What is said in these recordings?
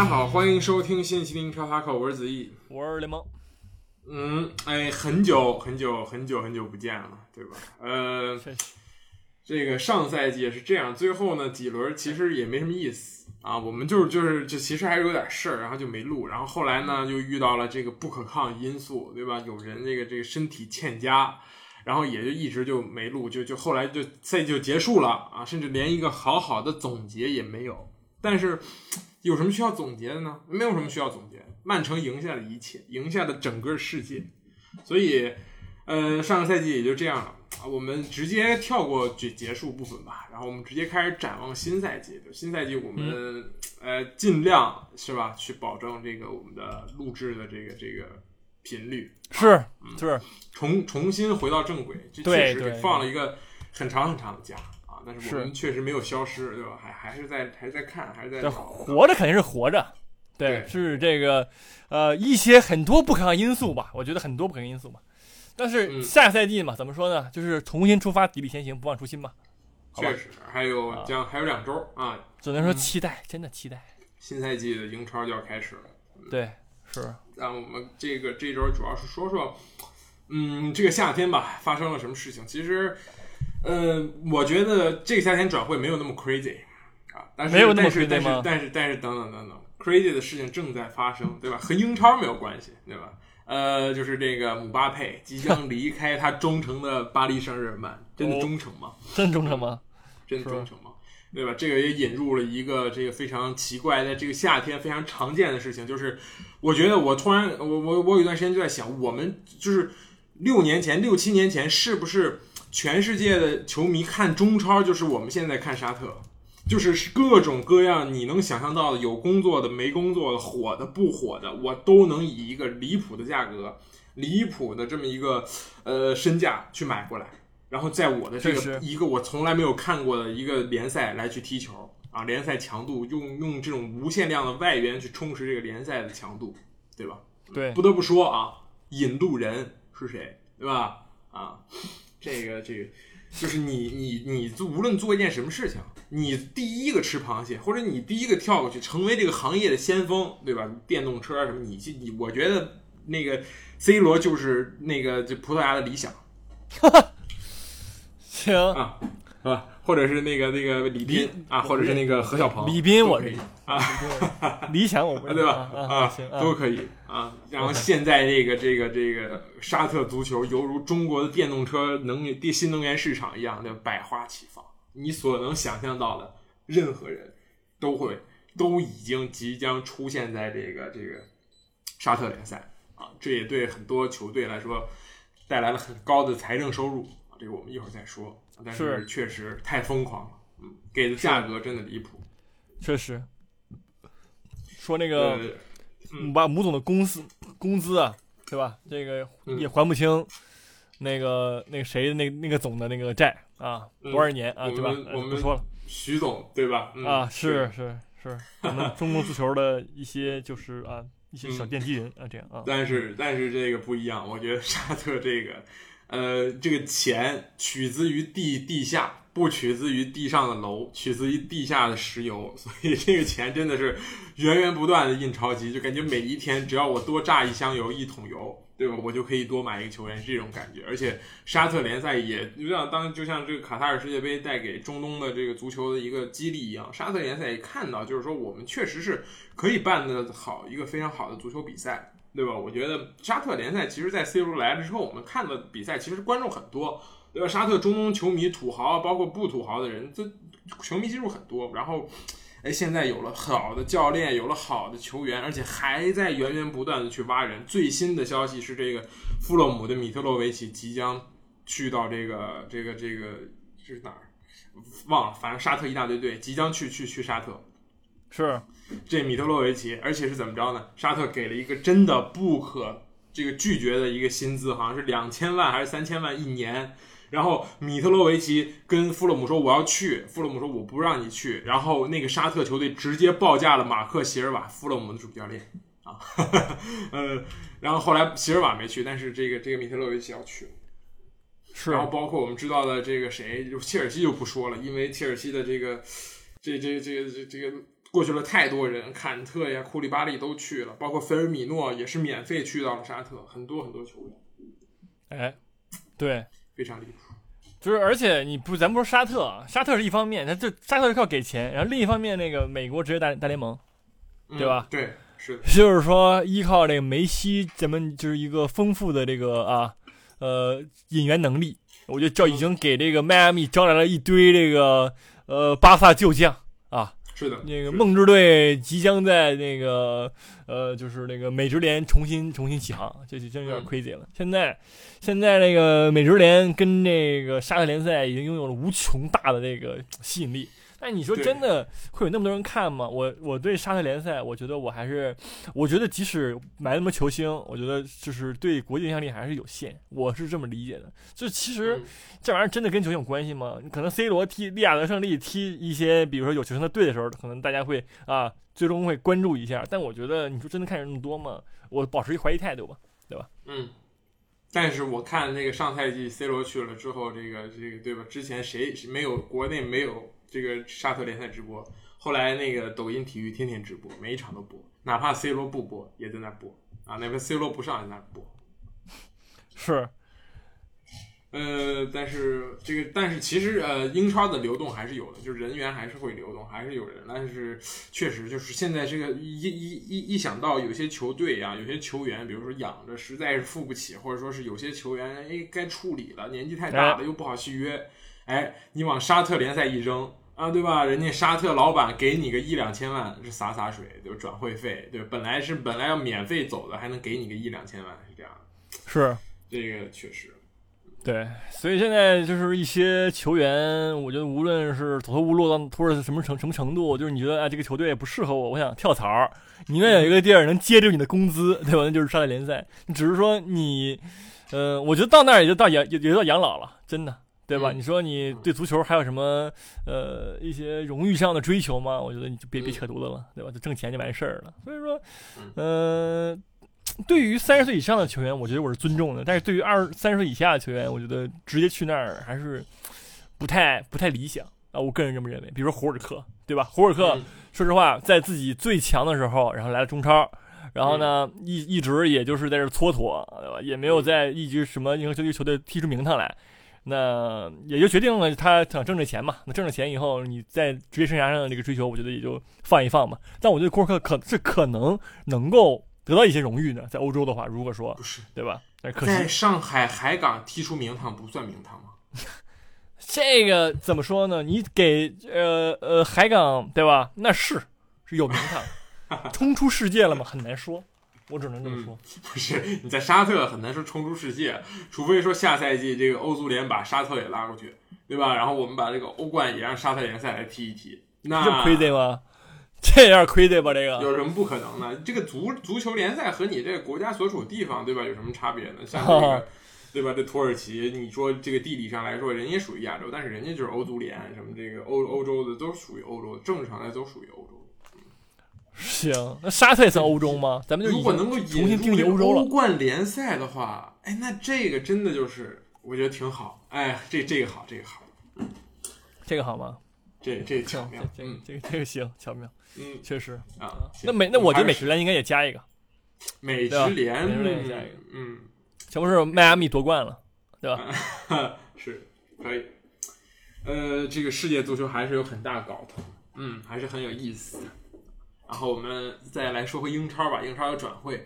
家好，欢迎收听新一期的英超塔口，我是子毅。我是联盟，嗯，哎，很久很久很久很久不见了，对吧？呃，这个上赛季也是这样，最后呢几轮其实也没什么意思啊，我们就是就是就其实还是有点事儿，然后就没录，然后后来呢又遇到了这个不可抗因素，对吧？有人这个这个身体欠佳，然后也就一直就没录，就就后来就赛季就结束了啊，甚至连一个好好的总结也没有。但是有什么需要总结的呢？没有什么需要总结，曼城赢下了一切，赢下了整个世界，所以。呃，上个赛季也就这样了啊，我们直接跳过结结束部分吧，然后我们直接开始展望新赛季。就新赛季，我们、呃尽量是吧，去保证这个我们的录制的这个这个频率，是是，重重新回到正轨。这确实给放了一个很长很长的假啊，但是我们确实没有消失，对吧？还还是在还是在看，还是在这活着肯定是活着，对是这个呃一些很多不可抗因素吧，我觉得很多不可抗因素吧。但是嗯下个赛季嘛，怎么说呢？就是重新出发，砥砺前行，不忘初心嘛。确实还有啊将还有两周啊，只能说期待，真的期待。新赛季的英超就要开始了。对，是那我们这个这周主要是说说，嗯，这个夏天吧发生了什么事情？其实，呃，我觉得这个夏天转会没有那么 crazy 啊，但是没有那么但是 crazy 但是吗但是但是等等等等，crazy 的事情正在发生，对吧？和英超没有关系，对吧？呃，就是这个姆巴佩即将 离开他忠诚的巴黎圣日耳曼，真的哦忠诚吗？真忠诚吗？真的忠诚吗？对吧？这个也引入了一个这个非常奇怪，在这个夏天非常常见的事情，就是我觉得我突然我我我有一段时间就在想，我们就是六年前六七年前是不是全世界的球迷看中超就是我们现在看沙特，就是各种各样你能想象到的，有工作的没工作的，火的不火的，我都能以一个离谱的价格、离谱的这么一个呃身价去买过来。然后在我的这个一个我从来没有看过的一个联赛来去踢球啊，联赛强度用用这种无限量的外援去充实这个联赛的强度，对吧？对，不得不说啊，引路人是谁，对吧？啊，这个这个就是你你你做无论做一件什么事情，你第一个吃螃蟹，或者你第一个跳过去，成为这个行业的先锋，对吧？电动车什么，你去你，我觉得那个 C 罗就是那个就葡萄牙的理想 行，啊，啊，或者是那个那个李斌啊，或者是那个何小鹏，李斌我都可以是啊。李想我不啊，对吧？啊，都可以啊。然后现在这个这个这个沙特足球犹如中国的电动车能源第新能源市场一样的百花齐放，你所能想象到的，任何人都会都已经即将出现在这个这个沙特联赛啊。这也对很多球队来说带来了很高的财政收入啊。这个我们一会儿再说。但是是确实太疯狂了，嗯，给的价格真的离谱。确实。说那个呃，姆巴姆总的公司工资啊，对吧？这个嗯也还不清，那个那个谁那那个总的那个债啊，嗯多少年啊，我对吧？我们呃不说了徐总对吧？嗯、啊，是是是，我们中国足球的一些就是啊一些小嗯奠基人啊，这样啊，但是但是这个不一样，我觉得沙特这个，呃，这个钱取自于地地下，不取自于地上的楼，取自于地下的石油，所以这个钱真的是源源不断的印钞机，就感觉每一天只要我多榨一箱油、一桶油，对吧？我就可以多买一个球员，是这种感觉。而且沙特联赛也就像当就像这个卡塔尔世界杯带给中东的这个足球的一个激励一样，沙特联赛也看到，就是说我们确实是可以办得好一个非常好的足球比赛。对吧？我觉得沙特联赛其实，在 C 罗来了之后，我们看的比赛其实观众很多，对吧？沙特中东球迷、土豪，包括不土豪的人，这球迷基数很多。然后，哎，现在有了好的教练，有了好的球员，而且还在源源不断的去挖人。最新的消息是，这个富勒姆的米特洛维奇即将去到这个这个这个这是哪儿？忘了，反正沙特一大堆队即将去去去沙特。是这米特洛维奇，而且是怎么着呢？沙特给了一个真的不可这个拒绝的一个薪资，好像是两千万还是三千万一年。然后米特洛维奇跟富勒姆说我要去，富勒姆说我不让你去。然后那个沙特球队直接报价了马克席尔瓦，富勒姆的主教练啊，呃，然后后来席尔瓦没去，但是这个这个米特洛维奇要去。是然后包括我们知道的这个谁，就切尔西就不说了，因为切尔西的这个这这这个这这个过去了太多人，坎特呀、库里巴利都去了，包括菲尔米诺也是免费去到了沙特，很多很多球员，哎，对，非常离谱。就是而且你不，咱不说沙特啊，沙特是一方面，他这沙特是靠给钱，然后另一方面那个美国职业大大联盟，对吧？对，是的，就是说依靠这个梅西，咱们就是一个丰富的这个啊，呃，引援能力，我觉得招已经给这个迈阿密招来了一堆这个呃巴萨旧将啊。是的，那个梦之队即将在那个呃，就是那个美职联重新重新起航，这就真有点 crazy 了。现在，现在那个美职联跟那个沙特联赛已经拥有了无穷大的这个吸引力。但你说真的会有那么多人看吗？我我对沙特联赛，我觉得我还是，我觉得即使买那么球星，我觉得就是对国际影响力还是有限。我是这么理解的。就其实这玩意儿真的跟球星有关系吗？可能 C 罗踢利雅得胜利踢一些，比如说有球星的队的时候，可能大家会啊，最终会关注一下。但我觉得你说真的看人那么多吗？我保持一怀疑态度吧，对吧？嗯。但是我看那个上赛季 C 罗去了之后，这个这个对吧？之前谁没有国内没有？这个沙特联赛直播，后来那个抖音体育天天直播，每一场都播，哪怕 C 罗不播也在那播啊，哪怕 C 罗不上也在那播。是，呃，但是这个，但是其实呃，英超的流动还是有的，就是人员还是会流动，还是有人。但是确实就是现在这个一一一一想到有些球队啊，有些球员，比如说养着实在是付不起，或者说是有些球员哎该处理了，年纪太大了又不好续约，哎，你往沙特联赛一扔。啊，对吧？人家沙特老板给你个一两千万是洒洒水，就是转会费，对本来是本来要免费走的，还能给你个一两千万，是这样。是，这个确实。对，所以现在就是一些球员，我觉得无论是走投无路到或者什么程什么程度，就是你觉得哎这个球队不适合我，我想跳槽，你愿有一个地儿能接住你的工资，对吧？那就是沙特联赛。只是说你，呃，我觉得到那儿也就到养也也到养老了，真的。对吧？你说你对足球还有什么呃一些荣誉上的追求吗？我觉得你就别别扯犊子了，对吧？就挣钱就完事儿了。所以说，呃，对于三十岁以上的球员，我觉得我是尊重的；但是对于二三十岁以下的球员，我觉得直接去那儿还是不太不太理想啊。我个人这么认为。比如说胡尔克，对吧？胡尔克说实话，在自己最强的时候，然后来了中超，然后呢一一直也就是在这蹉跎，对吧？也没有在一支什么英雄球队踢出名堂来。那也就决定了他想挣这钱嘛。那挣了钱以后，你在职业生涯上的这个追求，我觉得也就放一放嘛。但我觉得库尔克可是可能能够得到一些荣誉的，在欧洲的话，如果说不是对吧？在上海海港踢出名堂不算名堂吗？这个怎么说呢？你给呃呃海港对吧？那是是有名堂，冲出世界了吗？很难说。我只能这么说，不是你在沙特很难说冲出世界，除非说下赛季这个欧足联把沙特也拉过去，对吧？然后我们把这个欧冠也让沙特联赛来踢一踢，那这亏得吗？这有点亏得吧？这个有什么不可能的？这个足足球联赛和你这个国家所处地方，对吧？有什么差别呢？像这个，对吧？这土耳其，你说这个地理上来说，人家属于亚洲，但是人家就是欧足联，什么这个欧欧洲的都属于欧洲，政治上来都属于欧洲。行，那沙特也算欧洲吗？咱们就如果能够重新定义欧洲了。欧冠联赛的话，哎，那这个真的就是我觉得挺好。哎，这这个好，这个好，这个好吗？这这巧妙，嗯，这个这个行，巧妙，嗯，确实啊。那美那我觉得美职联应该也加一个，美职联，美职联加一个，嗯，这不是迈阿密夺冠了，对吧？是可以。呃，这个世界足球还是有很大搞头，嗯，还是很有意思。然后我们再来说回英超吧，英超的转会，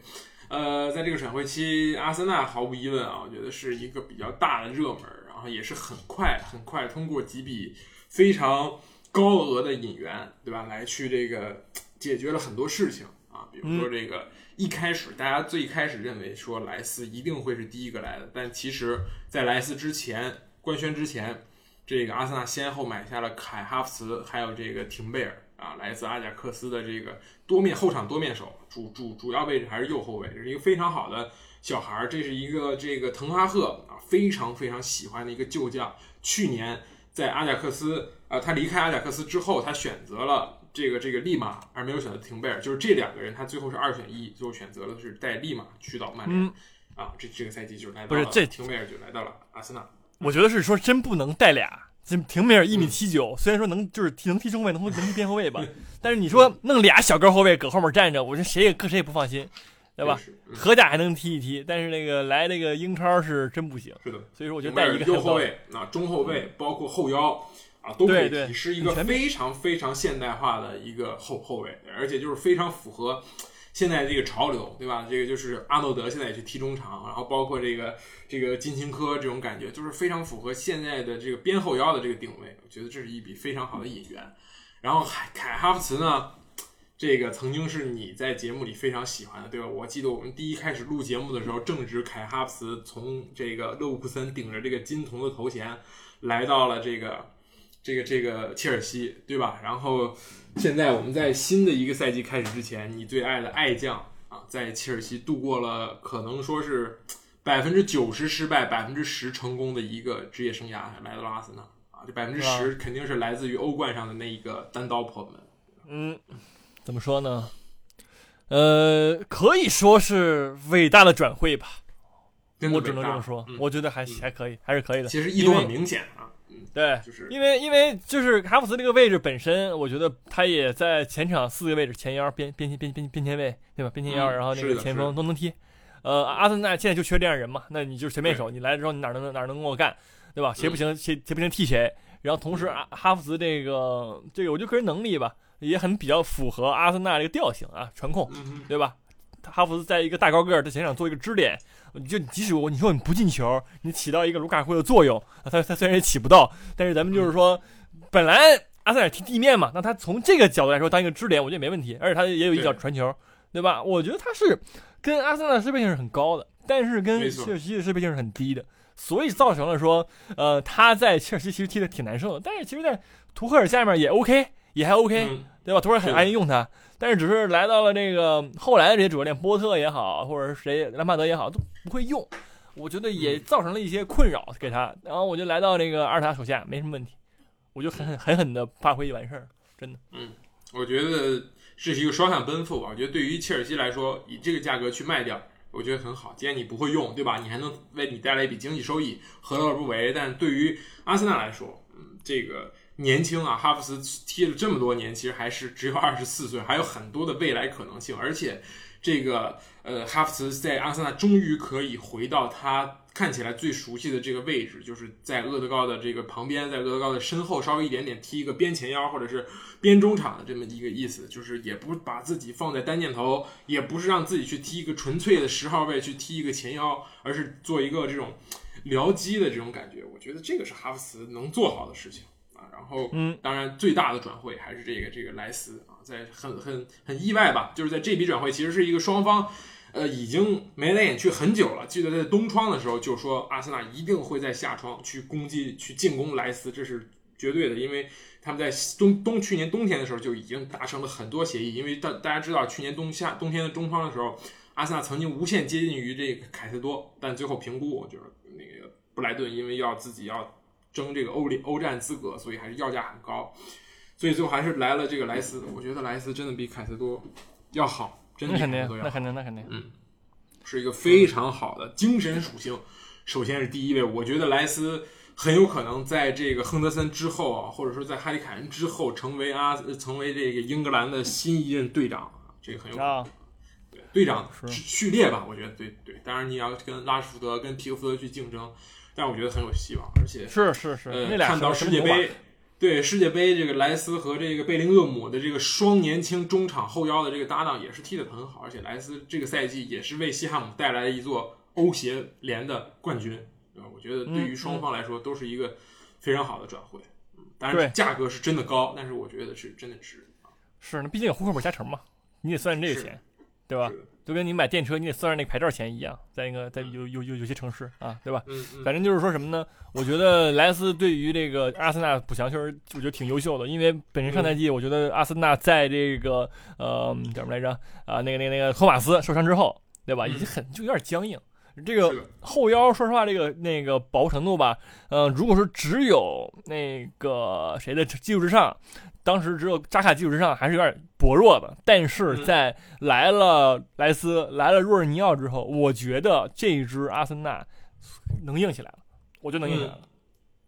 呃，在这个转会期，阿森纳毫无疑问啊，我觉得是一个比较大的热门，然后也是很快很快通过几笔非常高额的引援，对吧，来去这个解决了很多事情啊，比如说这个一开始大家最开始认为说莱斯一定会是第一个来的，但其实在莱斯之前官宣之前，这个阿森纳先后买下了凯哈弗茨，还有这个廷贝尔。啊，来自阿贾克斯的这个多面后场多面手，主主主要位置还是右后卫，这是一个非常好的小孩儿。这是一个这个滕哈赫啊非常非常喜欢的一个旧将。去年在阿贾克斯啊，他离开阿贾克斯之后，他选择了这个这个利马，而没有选择廷贝尔。就是这两个人，他最后是二选一，最后选择了是带利马去到曼联。啊，这这个赛季就是来到了，不是这廷贝尔就来到了阿森纳。我觉得是说真不能带俩。这廷梅尔一米七九，虽然说能就是踢能踢中卫，能能踢边后卫吧，但是你说弄俩小个后卫搁后面站着，我说谁也搁谁也不放心，对吧？荷甲还能踢一踢，但是那个来那个英超是真不行。是的，所以说我觉得带一个右后卫啊，中后卫包括后腰啊都可以踢，是一个非常非常现代化的一个后后卫，而且就是非常符合。现在这个潮流，对吧？这个就是阿诺德现在也去踢中场，然后包括这个这个金琴科这种感觉，就是非常符合现在的这个边后腰的这个定位。我觉得这是一笔非常好的引援。然后凯凯哈弗茨呢，这个曾经是你在节目里非常喜欢的，对吧？我记得我们第一开始录节目的时候，正值凯哈弗茨从这个勒沃库森顶着这个金童的头衔来到了这个。这个这个切尔西对吧？然后现在我们在新的一个赛季开始之前，你最爱的爱将啊，在切尔西度过了可能说是百分之九十失败、百分之十成功的一个职业生涯，来到了阿森纳啊，这百分之十肯定是来自于欧冠上的那一个单刀破门。嗯，怎么说呢？呃，可以说是伟大的转会吧，我只能这么说。我觉得还还可以，还是可以的。其实意图很明显啊。对，就是因为因为就是哈弗斯这个位置本身，我觉得他也在前场四个位置，前腰、边边边边边前卫，对吧？边前腰，然后那个前锋都能踢。呃，阿森纳现在就缺这样人嘛，那你就是随便守，你来之后你哪能哪能跟我干，对吧？谁不行谁谁不行替谁。然后同时阿哈弗茨这个这个，我觉得个人能力吧，也很比较符合阿森纳这个调性啊，传控，对吧？哈弗斯在一个大高个儿的前场做一个支点。你就即使我你说你不进球，你起到一个卢卡库的作用，他他虽然也起不到，但是咱们就是说，本来阿塞尔踢地面嘛，那他从这个角度来说当一个支点，我觉得没问题，而且他也有一脚传球，对吧？我觉得他是跟阿森纳适配性是很高的，但是跟切尔西的适配性是很低的，所以造成了说，呃，他在切尔西其实踢的挺难受的，但是其实，在图赫尔下面也 OK，也还 OK，对吧？图赫尔很爱用他。但是只是来到了这个后来的这些主教练波特也好，或者是谁兰帕德也好，都不会用，我觉得也造成了一些困扰给他。然后我就来到这个阿尔塔手下，没什么问题，我就狠狠狠狠的发挥就完事儿，真的。嗯，我觉得这是一个双向奔赴吧。我觉得对于切尔西来说，以这个价格去卖掉，我觉得很好。既然你不会用，对吧？你还能为你带来一笔经济收益，何乐而不为？但对于阿森纳来说，嗯，这个。年轻啊，哈弗斯踢了这么多年，其实还是只有二十四岁，还有很多的未来可能性。而且，这个呃，哈弗斯在阿森纳终于可以回到他看起来最熟悉的这个位置，就是在厄德高的这个旁边，在厄德高的身后稍微一点点踢一个边前腰或者是边中场的这么一个意思，就是也不把自己放在单箭头，也不是让自己去踢一个纯粹的十号位去踢一个前腰，而是做一个这种僚机的这种感觉。我觉得这个是哈弗斯能做好的事情。然后，嗯，当然最大的转会还是这个这个莱斯啊，在很很很意外吧，就是在这笔转会其实是一个双方，呃，已经眉来眼去很久了。记得在冬窗的时候就说阿森纳一定会在夏窗去攻击去进攻莱斯，这是绝对的，因为他们在冬冬去年冬天的时候就已经达成了很多协议。因为大大家知道去年冬夏冬天的中窗的时候，阿森纳曾经无限接近于这个凯塞多，但最后评估就是那个布莱顿因为要自己要。争这个欧联欧战资格，所以还是要价很高，所以最后还是来了这个莱斯。我觉得莱斯真的比凯塞多要好，真的肯定，那肯定，那肯定，嗯，是一个非常好的精神属性。首先是第一位，我觉得莱斯很有可能在这个亨德森之后啊，或者说在哈里凯恩之后，成为阿成为这个英格兰的新一任队长，这个很有可能。对，队长序列吧，我觉得对对。当然你要跟拉什福德、跟皮克福德去竞争。但我觉得很有希望，而且是是是，呃，看到世界杯，对世界杯这个莱斯和这个贝林厄姆的这个双年轻中场后腰的这个搭档也是踢得很好，而且莱斯这个赛季也是为西汉姆带来了一座欧协联的冠军，对吧？我觉得对于双方来说都是一个非常好的转会，嗯，当然价格是真的高，但是我觉得是真的值啊。是，那毕竟有户口本加成嘛，你得算这个钱，对吧？就跟你买电车，你得算上那个牌照钱一样，在那个在有有有有些城市啊，对吧？嗯反正就是说什么呢？我觉得莱斯对于这个阿森纳补强确实我觉得挺优秀的，因为本身上赛季我觉得阿森纳在这个呃叫什么来着啊那个那个那个托马斯受伤之后，对吧？已经很就有点僵硬。这个后腰说实话，这个那个保护程度吧，呃，如果说只有那个谁的基础之上。当时只有扎卡基础之上还是有点薄弱的，但是在来了莱斯、来了若尔尼奥之后，我觉得这支阿森纳能硬起来了，我就能硬起来了。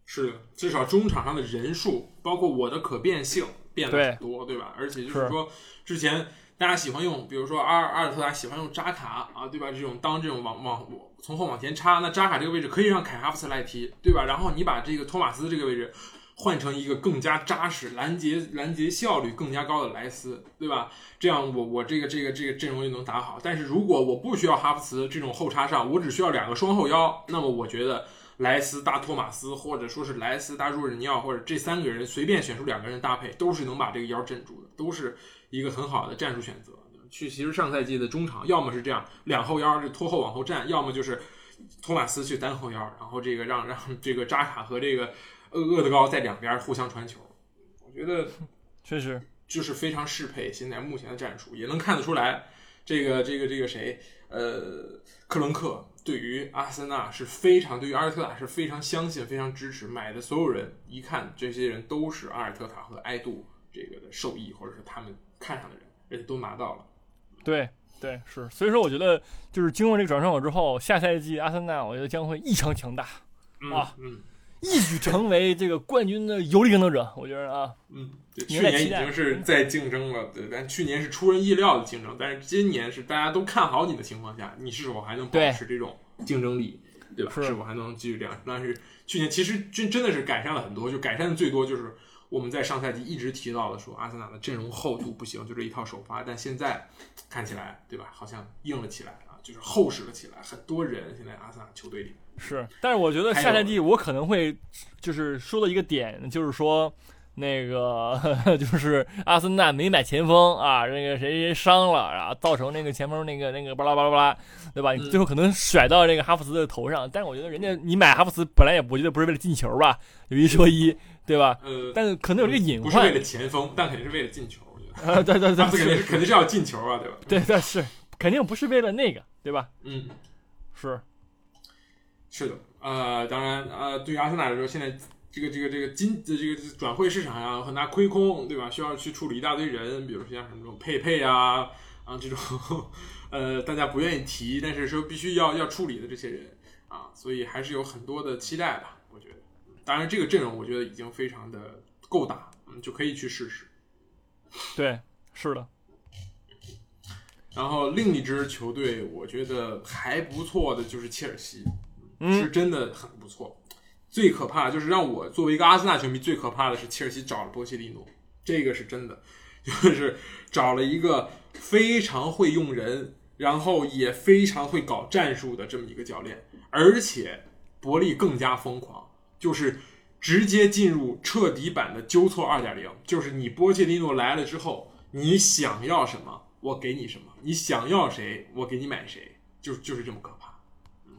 是，至少中场上的人数，包括我的可变性变了很多，对吧？而且就是是说，之前大家喜欢用，比如说阿尔阿尔特塔喜欢用扎卡啊，对吧？这种当这种往往从后往前插，那扎卡这个位置可以让凯哈弗茨来踢，对吧？然后你把这个托马斯这个位置换成一个更加扎实、拦截拦截效率更加高的莱斯，对吧？这样我我这个这个这个阵容就能打好。但是如果我不需要哈弗茨这种后插上，我只需要两个双后腰，那么我觉得。莱斯搭托马斯，或者说是莱斯搭若日尼奥，或者这三个人随便选出两个人搭配，都是能把这个腰镇住的，都是一个很好的战术选择。去其实上赛季的中场，要么是这样两后腰就拖后往后站，要么就是托马斯去单后腰，然后这个让让这个扎卡和这个厄厄德高在两边互相传球。我觉得 确实就是非常适配现在目前的战术，也能看得出来，这个这个这个谁，呃，克伦克。对于阿森纳是非常，对于阿尔特塔是非常相信、非常支持。买的所有人一看，这些人都是阿尔特塔和埃杜这个的受益，或者是他们看上的人，而且都拿到了。对对是，所以说我觉得就是经过这个转会口之后，下赛季阿森纳我觉得将会异常强大啊，嗯，一举成为这个冠军的有力竞争夺者。我觉得啊，嗯，去年已经是在竞争了，对，但去年是出人意料的竞争，但是今年是大家都看好你的情况下，你是否还能保持这种竞争力，对吧？是否还能继续这样？但是去年其实真真的是改善了很多，就改善的最多就是我们在上赛季一直提到的，说阿森纳的阵容厚度不行，就这一套首发，但现在看起来，对吧？好像硬了起来啊，就是厚实了起来，很多人现在阿森纳球队里是，但是我觉得下赛季我可能会就是说的一个点，就是说。那个 就是阿森纳没买前锋啊，那个谁谁伤了，然后造成那个前锋那个那个巴拉巴拉巴拉，对吧？你最后可能甩到这个哈弗茨的头上，但是我觉得人家你买哈弗茨本来也我觉得不是为了进球吧，有一说一，对吧？呃，但是可能有这个隐患，不是为了前锋，但肯定是为了进球，我觉得。啊，对对对，肯定是肯定是要进球啊，对吧？对对是，肯定不是为了那个，对吧？嗯，是，是的，呃，当然，呃，对于阿森纳来说，现在。这个这个这个金的这个转会市场上有很大亏空，对吧？需要去处理一大堆人，比如说像什么这种佩佩啊啊这种，呃，大家不愿意提，但是说必须要要处理的这些人啊，所以还是有很多的期待吧。当然这个阵容我觉得已经非常的够打，嗯，就可以去试试。对，是的。然后另一支球队我觉得还不错的就是切尔西，嗯，是真的很不错。最可怕就是让我作为一个阿森纳球迷最可怕的是切尔西找了波切蒂诺，这个是真的，就是找了一个非常会用人，然后也非常会搞战术的这么一个教练，而且伯利更加疯狂，就是直接进入彻底版的纠错二点零，就是你波切蒂诺来了之后，你想要什么我给你什么，你想要谁我给你买谁，就就是这么可怕。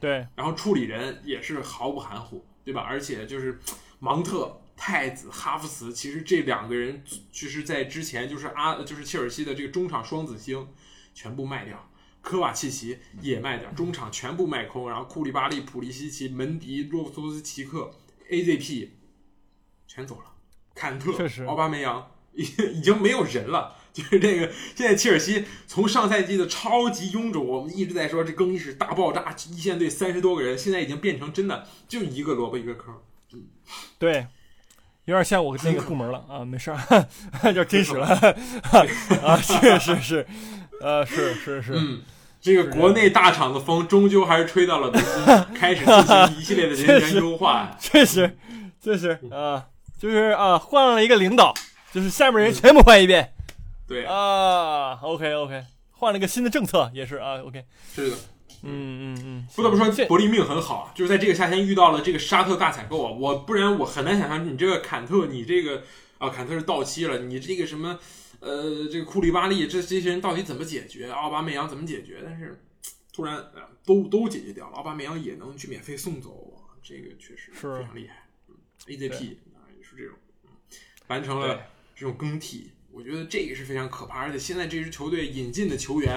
对，然后处理人也是毫不含糊。对吧？而且就是芒特、太子、哈弗茨，其实这两个人其实，在之前就是阿就是切尔西的这个中场双子星全部卖掉，科瓦契奇也卖掉，中场全部卖空，然后库利巴利、普利西奇、门迪、洛夫托斯奇克、AZP 全走了，坎特、奥巴梅扬已已经没有人了。就是这个，现在切尔西从上赛季的超级臃肿，我们一直在说这更衣室大爆炸，一线队三十多个人，现在已经变成真的就一个萝卜一个坑。嗯，对，有点像我那个部门了啊，没事儿，叫真实了 啊，确实是，呃，是是是，嗯，这个国内大厂的风终究还是吹到了 开始进行一系列的人员优化，确实，确实啊，就是啊，换了一个领导，就是下面人全部换一遍。对。啊，OK OK，换了一个新的政策也是啊，OK，是的，嗯嗯嗯，不得不说伯利命很好，就是在这个夏天遇到了这个沙特大采购啊，我不然我很难想象你这个坎特，你这个啊坎特是到期了，你这个什么呃这个库里巴利这这些人到底怎么解决？奥巴梅扬怎么解决？但是突然都都解决掉了，奥巴梅扬也能去免费送走，这个确实是非常厉害。AZP 啊也是这种，完成了这种更替。我觉得这个是非常可怕，而且现在这支球队引进的球员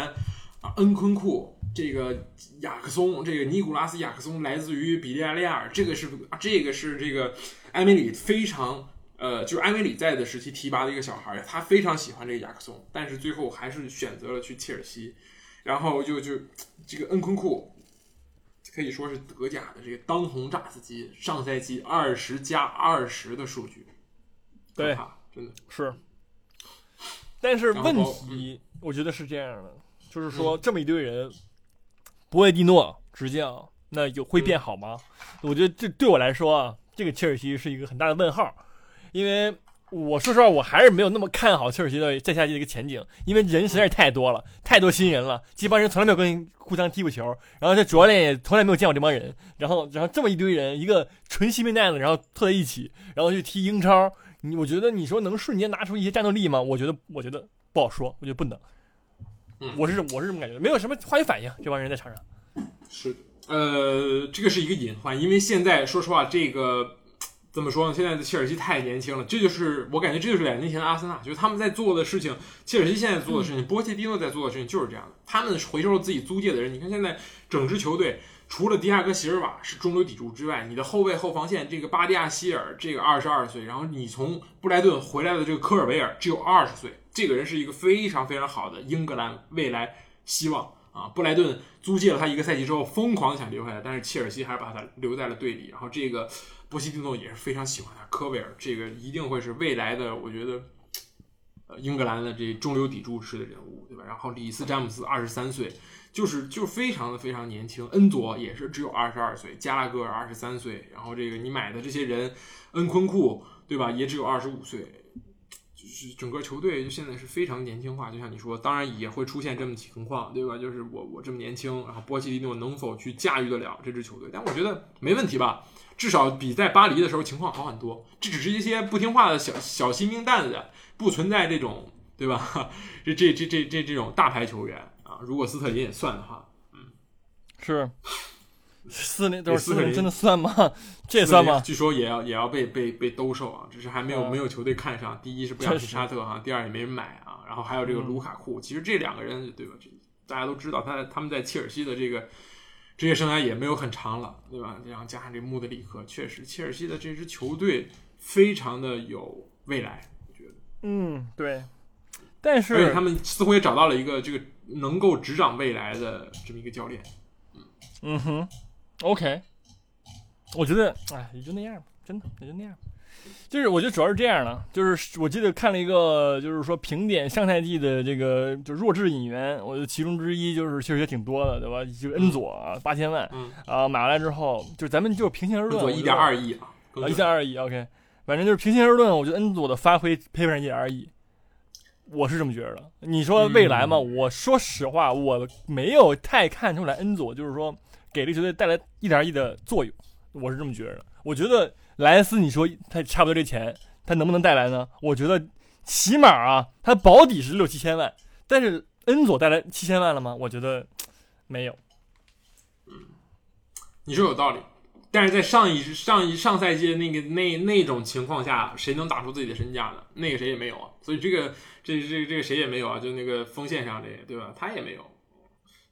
啊，恩昆库、这个雅克松、这个尼古拉斯雅克松来自于比利亚雷亚尔，这个是这个是这个埃梅里非常呃，就是埃梅里在的时期提拔的一个小孩，他非常喜欢这个雅克松，但是最后还是选择了去切尔西，然后就就这个恩昆库可以说是德甲的这个当红炸子鸡，上赛季二十加二十的数据，对，真的是。但是问题，我觉得是这样的，就是说这么一堆人，博维蒂诺执教，那有会变好吗？我觉得这对我来说啊，这个切尔西是一个很大的问号，因为我说实话，我还是没有那么看好切尔西的在下季的一个前景，因为人实在是太多了，太多新人了，这帮人从来没有跟互相踢过球，然后这主教练也从来没有见过这帮人，然后然后这么一堆人，一个纯新兵蛋子，然后凑在一起，然后去踢英超。你我觉得你说能瞬间拿出一些战斗力吗？我觉得我觉得不好说，我觉得不能。我是我是这么感觉，没有什么化学反应，这帮人在场上。是，呃，这个是一个隐患，因为现在说实话，这个怎么说呢？现在的切尔西太年轻了，这就是我感觉这就是两年前的阿森纳，就是他们在做的事情。切尔西现在做的事情，波切蒂诺在做的事情就是这样的。他们回收了自己租借的人，你看现在整支球队。除了迪亚哥席尔瓦是中流砥柱之外，你的后卫后防线这个巴蒂亚希尔这个二十二岁，然后你从布莱顿回来的这个科尔维尔只有二十岁，这个人是一个非常非常好的英格兰未来希望啊！布莱顿租借了他一个赛季之后，疯狂想留下来，但是切尔西还是把他留在了队里。然后这个波西蒂诺也是非常喜欢他，科维尔这个一定会是未来的，我觉得呃英格兰的这中流砥柱式的人物，对吧？然后里斯詹姆斯二十三岁。就是就非常的非常年轻，恩佐也是只有二十二岁，加拉格尔二十三岁，然后这个你买的这些人，恩昆库对吧，也只有二十五岁，就是整个球队就现在是非常年轻化，就像你说，当然也会出现这么情况，对吧？就是我我这么年轻，然后波切蒂诺能否去驾驭得了这支球队？但我觉得没问题吧，至少比在巴黎的时候情况好很多。这只是一些不听话的小小新兵蛋子，不存在这种对吧？这这这这这这种大牌球员啊。如果斯特林也算的话，嗯，是斯林都是斯特林真的算吗？这算吗？据说也要也要被被被兜售啊，只是还没有没有球队看上。第一是不想去沙特哈，第二也没人买啊。然后还有这个卢卡库，其实这两个人对吧？这大家都知道，他他们在切尔西的这个职业生涯也没有很长了，对吧？然后加上这穆德里克，确实切尔西的这支球队非常的有未来，我觉得。嗯，对。但是他们似乎也找到了一个这个。能够执掌未来的这么一个教练，嗯嗯哼，OK，我觉得哎也就那样吧，真的也就那样。就是我觉得主要是这样的，就是我记得看了一个，就是说评点上赛季的这个就弱智引援，我觉得其中之一就是其实也挺多的，对吧？就恩佐八千万，啊买回来之后，就咱们就平心而论，恩佐一点二亿啊，一点二亿，OK，反正就是平心而论，我觉得恩佐的发挥配不上一点二亿。我是这么觉得的。你说未来嘛？我说实话，我没有太看出来恩佐就是说给这个球队带来一点二亿的作用。我是这么觉得的。我觉得莱斯，你说他差不多这钱，他能不能带来呢？我觉得起码啊，他保底是六七千万。但是恩佐带来七千万了吗？我觉得没有。嗯，你说有道理。但是在上一上一上赛季的那个那那种情况下，谁能打出自己的身价呢？那个谁也没有啊。所以这个。这这这个谁也没有啊，就那个锋线上这，对吧？他也没有，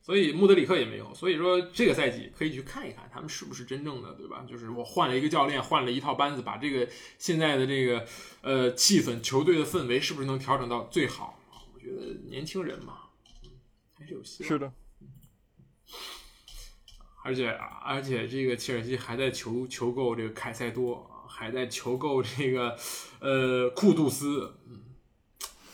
所以穆德里克也没有。所以说这个赛季可以去看一看他们是不是真正的，对吧？就是我换了一个教练，换了一套班子，把这个现在的这个呃气氛、球队的氛围是不是能调整到最好？我觉得年轻人嘛，还是有希望。是的，而且而且这个切尔西还在求求购这个凯塞多，还在求购这个呃库杜斯。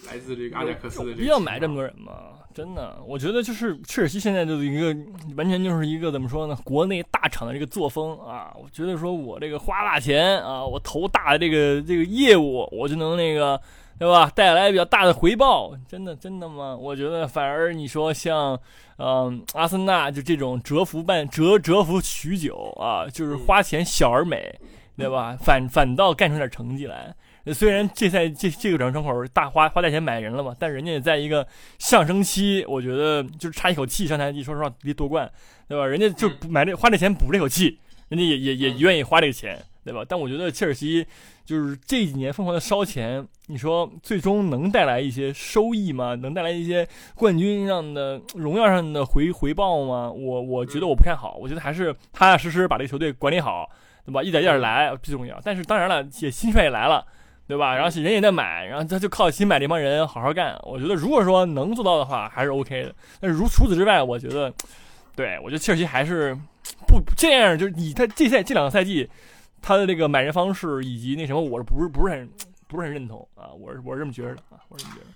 来自这个阿贾克斯的，有必要买这么多人吗？真的，我觉得就是切尔西现在就是一个完全就是一个怎么说呢？国内大厂的这个作风啊，我觉得说我这个花大钱啊，我投大的这个这个业务，我就能那个对吧？带来比较大的回报，真的真的吗？我觉得反而你说像嗯阿森纳就这种蛰伏半蛰蛰伏许久啊，就是花钱小而美，对吧？反反倒干出点成绩来。虽然这赛这这个转会窗口大花花大钱买人了嘛，但人家也在一个上升期，我觉得就是差一口气。上台。你说实话离夺冠，对吧？人家就买这花这钱补这口气，人家也也也愿意花这个钱，对吧？但我觉得切尔西就是这几年疯狂的烧钱，你说最终能带来一些收益吗？能带来一些冠军上的荣耀上的回回报吗？我我觉得我不看好，我觉得还是踏踏实实把这个球队管理好，对吧？一点一点来最重要。但是当然了，也新帅也来了。对吧？然后人也在买，然后他就靠新买这帮人好好干。我觉得如果说能做到的话，还是 OK 的。但是如除此之外，我觉得，对我觉得切尔西还是不这样，就是你他这赛这两个赛季他的这个买人方式以及那什么，我是不是不是很不是很认同啊？我是我是这么觉得的啊，我是这么觉得。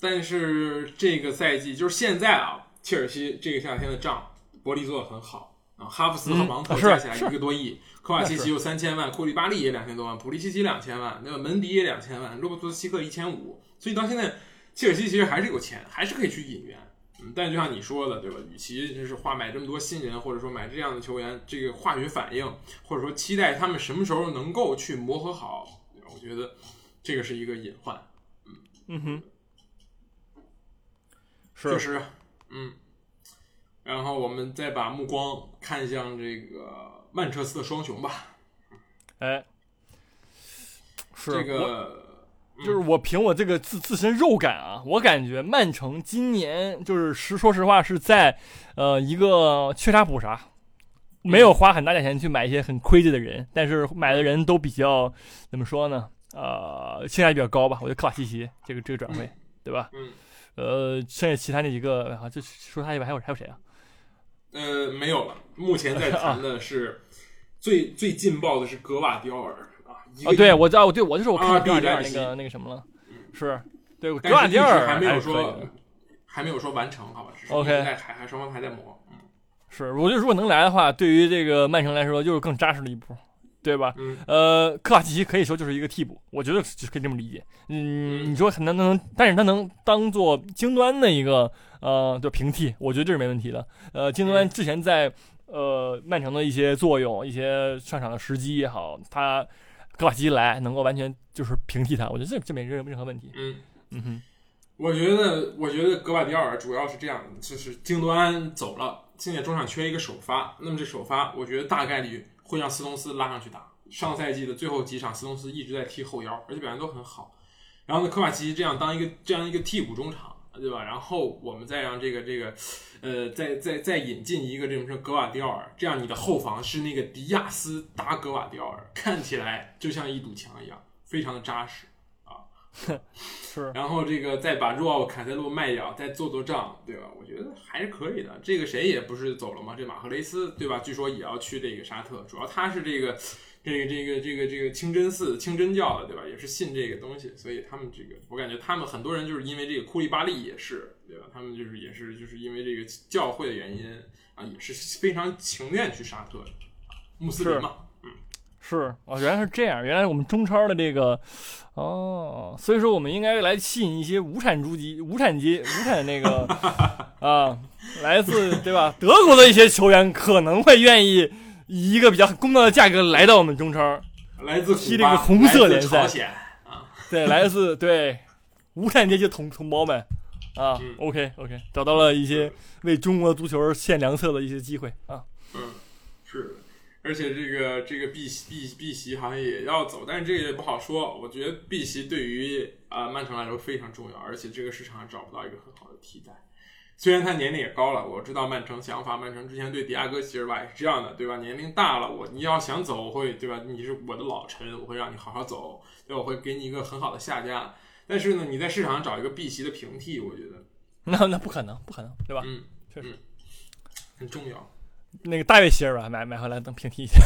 但是这个赛季就是现在啊，切尔西这个夏天的账，伯利做的很好啊，哈弗斯和芒特嗯加起来是一个多亿，科瓦西奇有三千万，库里巴利也两千多万，普利西奇两千万，那个门迪也两千万，洛伯托斯希克一千五，所以到现在切尔西其实还是有钱，还是可以去引援。嗯，但就像你说的，对吧？与其就是花买这么多新人，或者说买这样的球员，这个化学反应，或者说期待他们什么时候能够去磨合好，我觉得这个是一个隐患。嗯哼，确实，嗯。然后我们再把目光看向这个曼彻斯特双雄吧。哎，是这个就是我凭我这个自自身肉感啊，我感觉曼城今年就是实说实话是在呃一个缺啥补啥，没有花很大价钱去买一些很 crazy 的人，但是买的人都比较怎么说呢？呃，性价比比较高吧。我觉得克瓦西奇这个这个转会，对吧？嗯，呃，剩下其他那几个啊，就说他以外还有还有谁啊？呃没有了，目前在谈的是最最劲爆的是格瓦迪奥尔啊，一个哦，对，我知道，对我就是我看啊格瓦迪尔比莱西那个那个什么了，是对格瓦迪奥尔还没有说的还没有说完成，好吧？只是 OK 一直在还还双方还在磨。嗯是，我觉得如果能来的话，对于这个曼城来说，就是更扎实的一步，对吧？嗯呃，科瓦契奇可以说就是一个替补，我觉得是可以这么理解。嗯，嗯你说很难能，但是他能当做京端的一个呃就平替，我觉得这是没问题的。呃，京多安之前在呃曼城的一些作用、一些上场的时机也好，他科瓦基奇来能够完全就是平替他，我觉得这这没任任何问题。嗯，嗯哼，我觉得我觉得格瓦迪奥尔主要是这样，就是京多安走了，现在中场缺一个首发，那么这首发我觉得大概率会让斯通斯拉上去打。上赛季的最后几场，斯通斯一直在踢后腰，而且表现都很好。然后呢，科瓦奇奇这样当一个这样一个替补中场，对吧？然后我们再让这个这个，呃，再再再引进一个这种格瓦迪奥尔，这样你的后防是那个迪亚斯搭格瓦迪奥尔，看起来就像一堵墙一样，非常的扎实啊。是然后这个再把若奥坎塞洛卖掉，再做做账，对吧？我觉得还是可以的。这个谁也不是走了吗？这马赫雷斯，对吧？据说也要去这个沙特，主要他是这个这个这个这个这个清真寺清真教的，对吧？也是信这个东西，所以他们这个我感觉他们很多人就是因为这个库利巴利也是，对吧？他们就是也是就是因为这个教会的原因啊，也是非常情愿去沙特的，穆斯林嘛。嗯是哦，原来是这样，原来我们中超的这个哦，所以说我们应该来吸引一些无产阶级、无产阶、无产那个 啊，来自对吧德国的一些球员可能会愿意以一个比较公道的价格来到我们中超，来自这个红色联赛。啊，对，来自对无产阶级同同胞们。啊、嗯。O k OK，找到了一些为中国足球献良策的一些机会啊，嗯，是，而且这个这个碧玺碧碧玺好像也要走，但是这个也不好说。我觉得碧玺对于啊、曼城来说非常重要，而且这个市场上找不到一个很好的替代。虽然他年龄也高了，我知道曼城想法，曼城之前对迪亚哥席尔瓦也是这样的，对吧？年龄大了，我你要想走，我会对吧？你是我的老臣，我会让你好好走，对吧，我会给你一个很好的下家。但是呢，你在市场上找一个碧玺的平替，我觉得那 那不可能，不可能，对吧？嗯，确实嗯很重要。那个大卫席尔瓦买买回来当平替一下，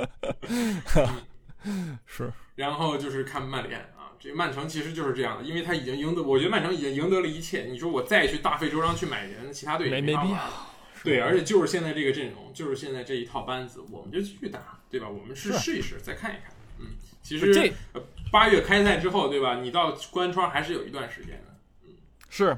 是然后就是看曼联啊，这曼城其实就是这样的，因为他已经赢得，我觉得曼城已经赢得了一切。你说我再去大费周章去买人，其他队也没没必法玩了。对，而且就是现在这个阵容，就是现在这一套班子，我们就继续打，对吧？我们是是试一试，再看一看。嗯，其实呃八月开赛之后，对吧？你到关窗还是有一段时间的。嗯是，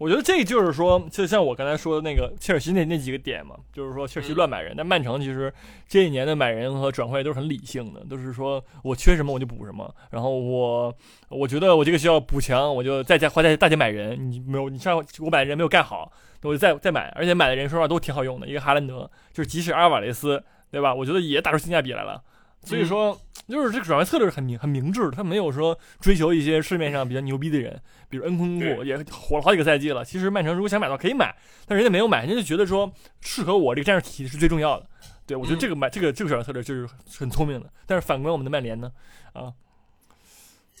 我觉得这就是说，就像我刚才说的那个切尔西那那几个点嘛，就是说切尔西嗯乱买人，但曼城其实这一年的买人和转会都是很理性的，都是说我缺什么我就补什么，然后我我觉得我这个需要补强，我就再加花再大钱买人，你没有你上我买人没有干好，我就再再买，而且买的人说实话都挺好用的，一个哈兰德，就是即使阿尔瓦雷斯，对吧？我觉得也打出性价比来了。所以说，就是这个转会策略是很明很明智的，他没有说追求一些市面上比较牛逼的人，比如恩昆库也火了好几个赛季了。其实曼城如果想买到可以买，但人家没有买，人家就觉得说适合我这个战术体系是最重要的。对我觉得这个买、这个这个转会策略就是很聪明的。但是反观我们的曼联呢，啊，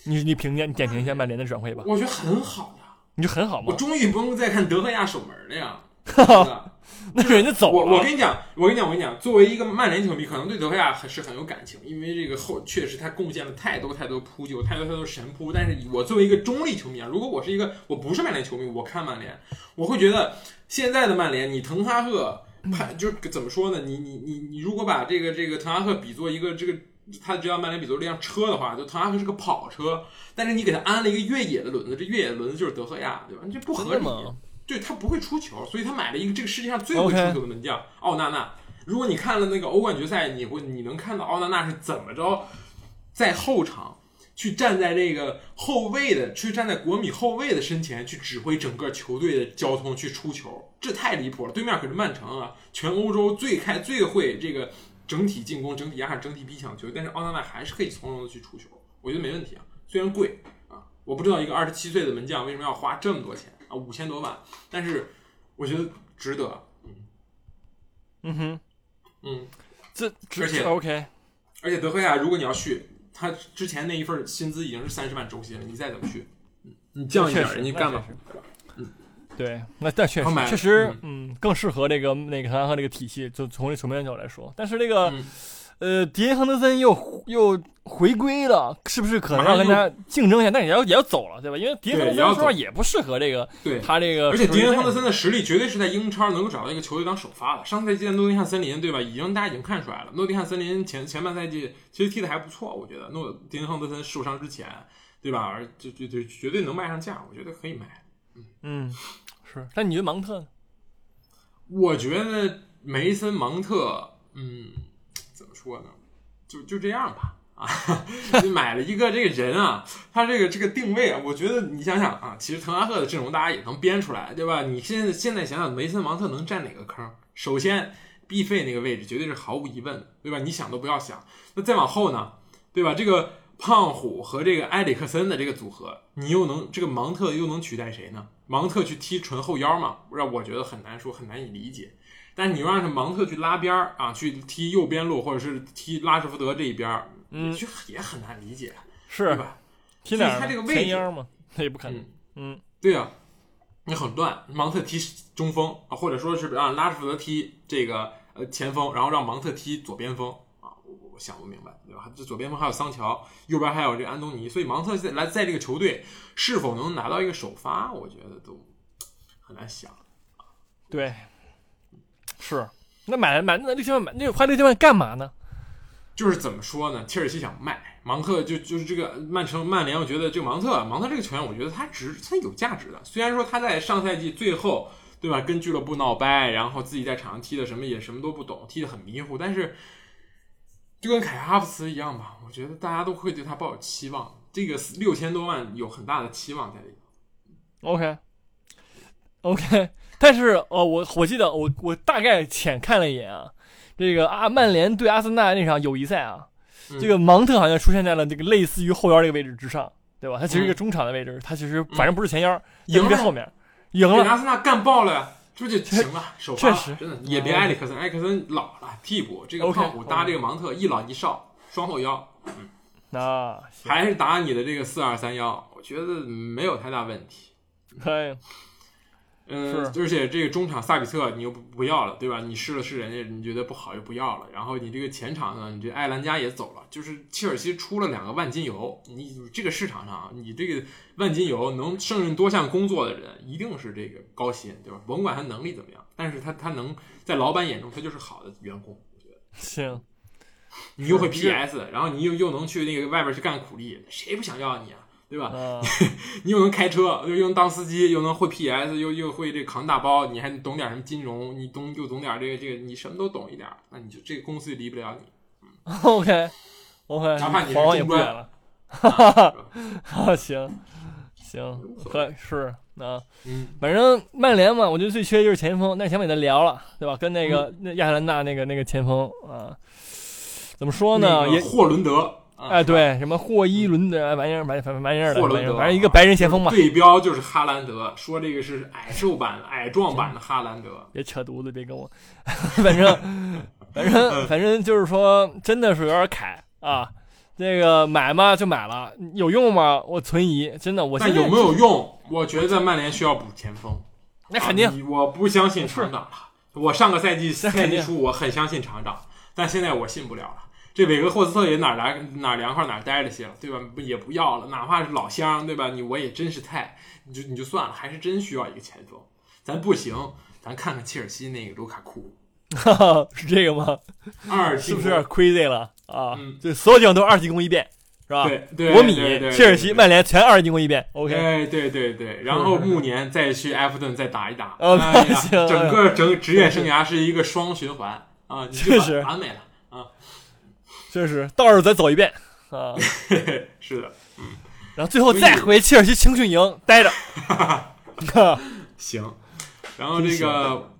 你你评价你点评一下曼联的转会吧，我觉得很好呀，你就很好嘛。我终于不用再看德赫亚守门了呀。那人家走了。我我跟你讲，我跟你讲，我跟你讲，作为一个曼联球迷，可能对德赫亚还是很有感情，因为这个后确实他贡献了太多太多扑救，太多太多神扑。但是我作为一个中立球迷啊，如果我是一个我不是曼联球迷，我看曼联，我会觉得现在的曼联，你滕哈赫判就是怎么说呢？你你你你如果把这个这个滕哈赫比作一个这个。他只要曼联比作这辆车的话，就滕哈赫是个跑车，但是你给他安了一个越野的轮子，这越野的轮子就是德赫亚，对吧？这不合理。对他不会出球，所以他买了一个这个世界上最会出球的门将奥纳纳。如果你看了那个欧冠决赛，你会你能看到奥纳纳是怎么着在后场去站在这个后卫的，去站在国米后卫的身前去指挥整个球队的交通去出球，这太离谱了。对面可是曼城啊，全欧洲最开最会这个整体进攻、整体压上、整体逼抢球，但是奥纳纳还是可以从容的去出球，我觉得没问题啊。虽然贵啊，我不知道一个二十七岁的门将为什么要花这么多钱啊，五千多万，但是我觉得值得。嗯哼，嗯，这而且 OK，而且德赫亚，如果你要续，他之前那一份薪资已经是三十万周薪了，你再怎么续，嗯你降一点，确实人家干嘛那？对，那但确实确实，嗯，更适合这个那个滕哈赫这个体系，就从这球面角度来说。但是这个，嗯呃，迪恩亨德森又又回归了，是不是可能要跟他竞争一下？但也要也要走了，对吧？因为迪恩亨德对也要森说话也不适合这个对，他这个，而且迪恩亨德森的实力绝对是在英超能够找到一个球队当首发的。上赛季的诺丁汉森林，对吧？已经大家已经看出来了，诺丁汉森林前前半赛季其实踢的还不错，我觉得诺迪恩亨德森受伤之前，对吧？而就就就绝对能卖上价，我觉得可以卖。嗯，是。但你觉得芒特呢？我觉得梅森芒特，嗯，说呢？就就这样吧。啊，你买了一个这个人啊，他这个这个定位啊，我觉得你想想啊，其实滕哈赫的阵容大家也能编出来，对吧？你现在现在想想，梅森芒特能占哪个坑？首先，B 费那个位置绝对是毫无疑问的，对吧？你想都不要想。那再往后呢，对吧？这个胖虎和这个埃里克森的这个组合，你又能这个芒特又能取代谁呢？芒特去踢纯后腰嘛，让我觉得很难说，很难以理解。但是你让他芒特去拉边儿啊，去踢右边路，或者是踢拉什福德这一边儿，嗯就也很难理解，是吧？踢哪他这个位置嘛，那 也不可能嗯。嗯对呀、你很乱。芒特踢中锋啊，或者说是让拉什福德踢这个呃前锋，然后让芒特踢左边锋啊，我我想不明白，对吧？这左边锋还有桑乔，右边还有这个安东尼，所以芒特在来在这个球队是否能拿到一个首发，我觉得都很难想。对，是。那买买那六千万买那花六千万干嘛呢？就是怎么说呢？切尔西想卖芒特就，就是这个曼城、曼联，我觉得这个芒特，芒特这个球员，我觉得他值，他有价值的。虽然说他在上赛季最后，对吧，跟俱乐部闹掰，然后自己在场上踢的什么也什么都不懂，踢得很迷糊，但是就跟凯哈弗茨一样吧，我觉得大家都会对他抱有期望。这个六千多万有很大的期望在里面。OK OK，但是呃，我我记得我我大概浅看了一眼啊，这个啊曼联对阿森纳那场友谊赛啊，嗯这个芒特好像出现在了这个类似于后腰这个位置之上，对吧？他其实一个嗯中场的位置，他其实反正不是前腰，赢了在后面赢给了。阿森纳干爆了，这不就行了？首发确实真的也别埃里克森，埃里克森老了，替补这个胖虎搭这个芒特，一老一少，双后腰。嗯那还是打你的这个四二三幺，我觉得没有太大问题。可以，嗯，而且这个中场萨比策你又不不要了，对吧？你试了试人家，你觉得不好又不要了。然后你这个前场呢，你这艾兰加也走了，就是切尔西出了两个万金油。你这个市场上啊，你这个万金油能胜任多项工作的人，一定是这个高薪，对吧？甭管他能力怎么样，但是他他能在老板眼中他就是好的员工。我觉得行，你又会 PS，然后你又又能去那个外边去干苦力，谁不想要你啊？对吧？啊，你又能开车，又又能当司机，又能会 PS，又又会这扛大包，你还懂点什么金融，你懂又懂点这个这个，你什么都懂一点，那你就这个公司就离不了你。OK OK，哪怕你是黄黄也中专不远了。啊啊，行行，可是啊，嗯，反正曼联嘛，我觉得最缺的就是前锋，那前锋也得聊了，对吧？跟那个、那亚特兰大那个那个前锋啊，怎么说呢？那个也霍伦德，啊哎，，对，什么霍伊伦的玩意儿，玩玩玩意儿的霍伦德，玩意儿，反正一个白人前锋嘛，对标就是哈兰德，说这个是矮瘦版、矮壮版的哈兰德。别扯犊子，别跟我，反正反正 反正就是说，真的是有点凯啊。这个买嘛就买了，有用吗？我存疑，真的，我但现在有没有用？我觉得曼联需要补前锋。那肯定啊我不相信厂长了。我上个赛季 赛季初我很相信厂长，但现在我信不了了。这韦格霍斯特也哪儿来哪儿凉快哪儿待着去了，对吧？不也不要了，哪怕是老乡，对吧？你我也真是太，你就你就算了，还是真需要一个前锋。咱不行，咱看看切尔西那个卢卡库，哈哈，是这个吗？二 是不是有点 crazy 了啊？嗯就所有地方都二进攻一遍，是吧？对对，国米切尔西、曼联全二进攻一遍。OK，对对对对，然后暮年再去埃弗顿再打一打，哦哎呀整个整职业生涯是一个双循环啊，确实完完美了啊，确实到时候再走一遍。啊，是的，嗯然后最后再回切尔西青训营待着。行，然后这个，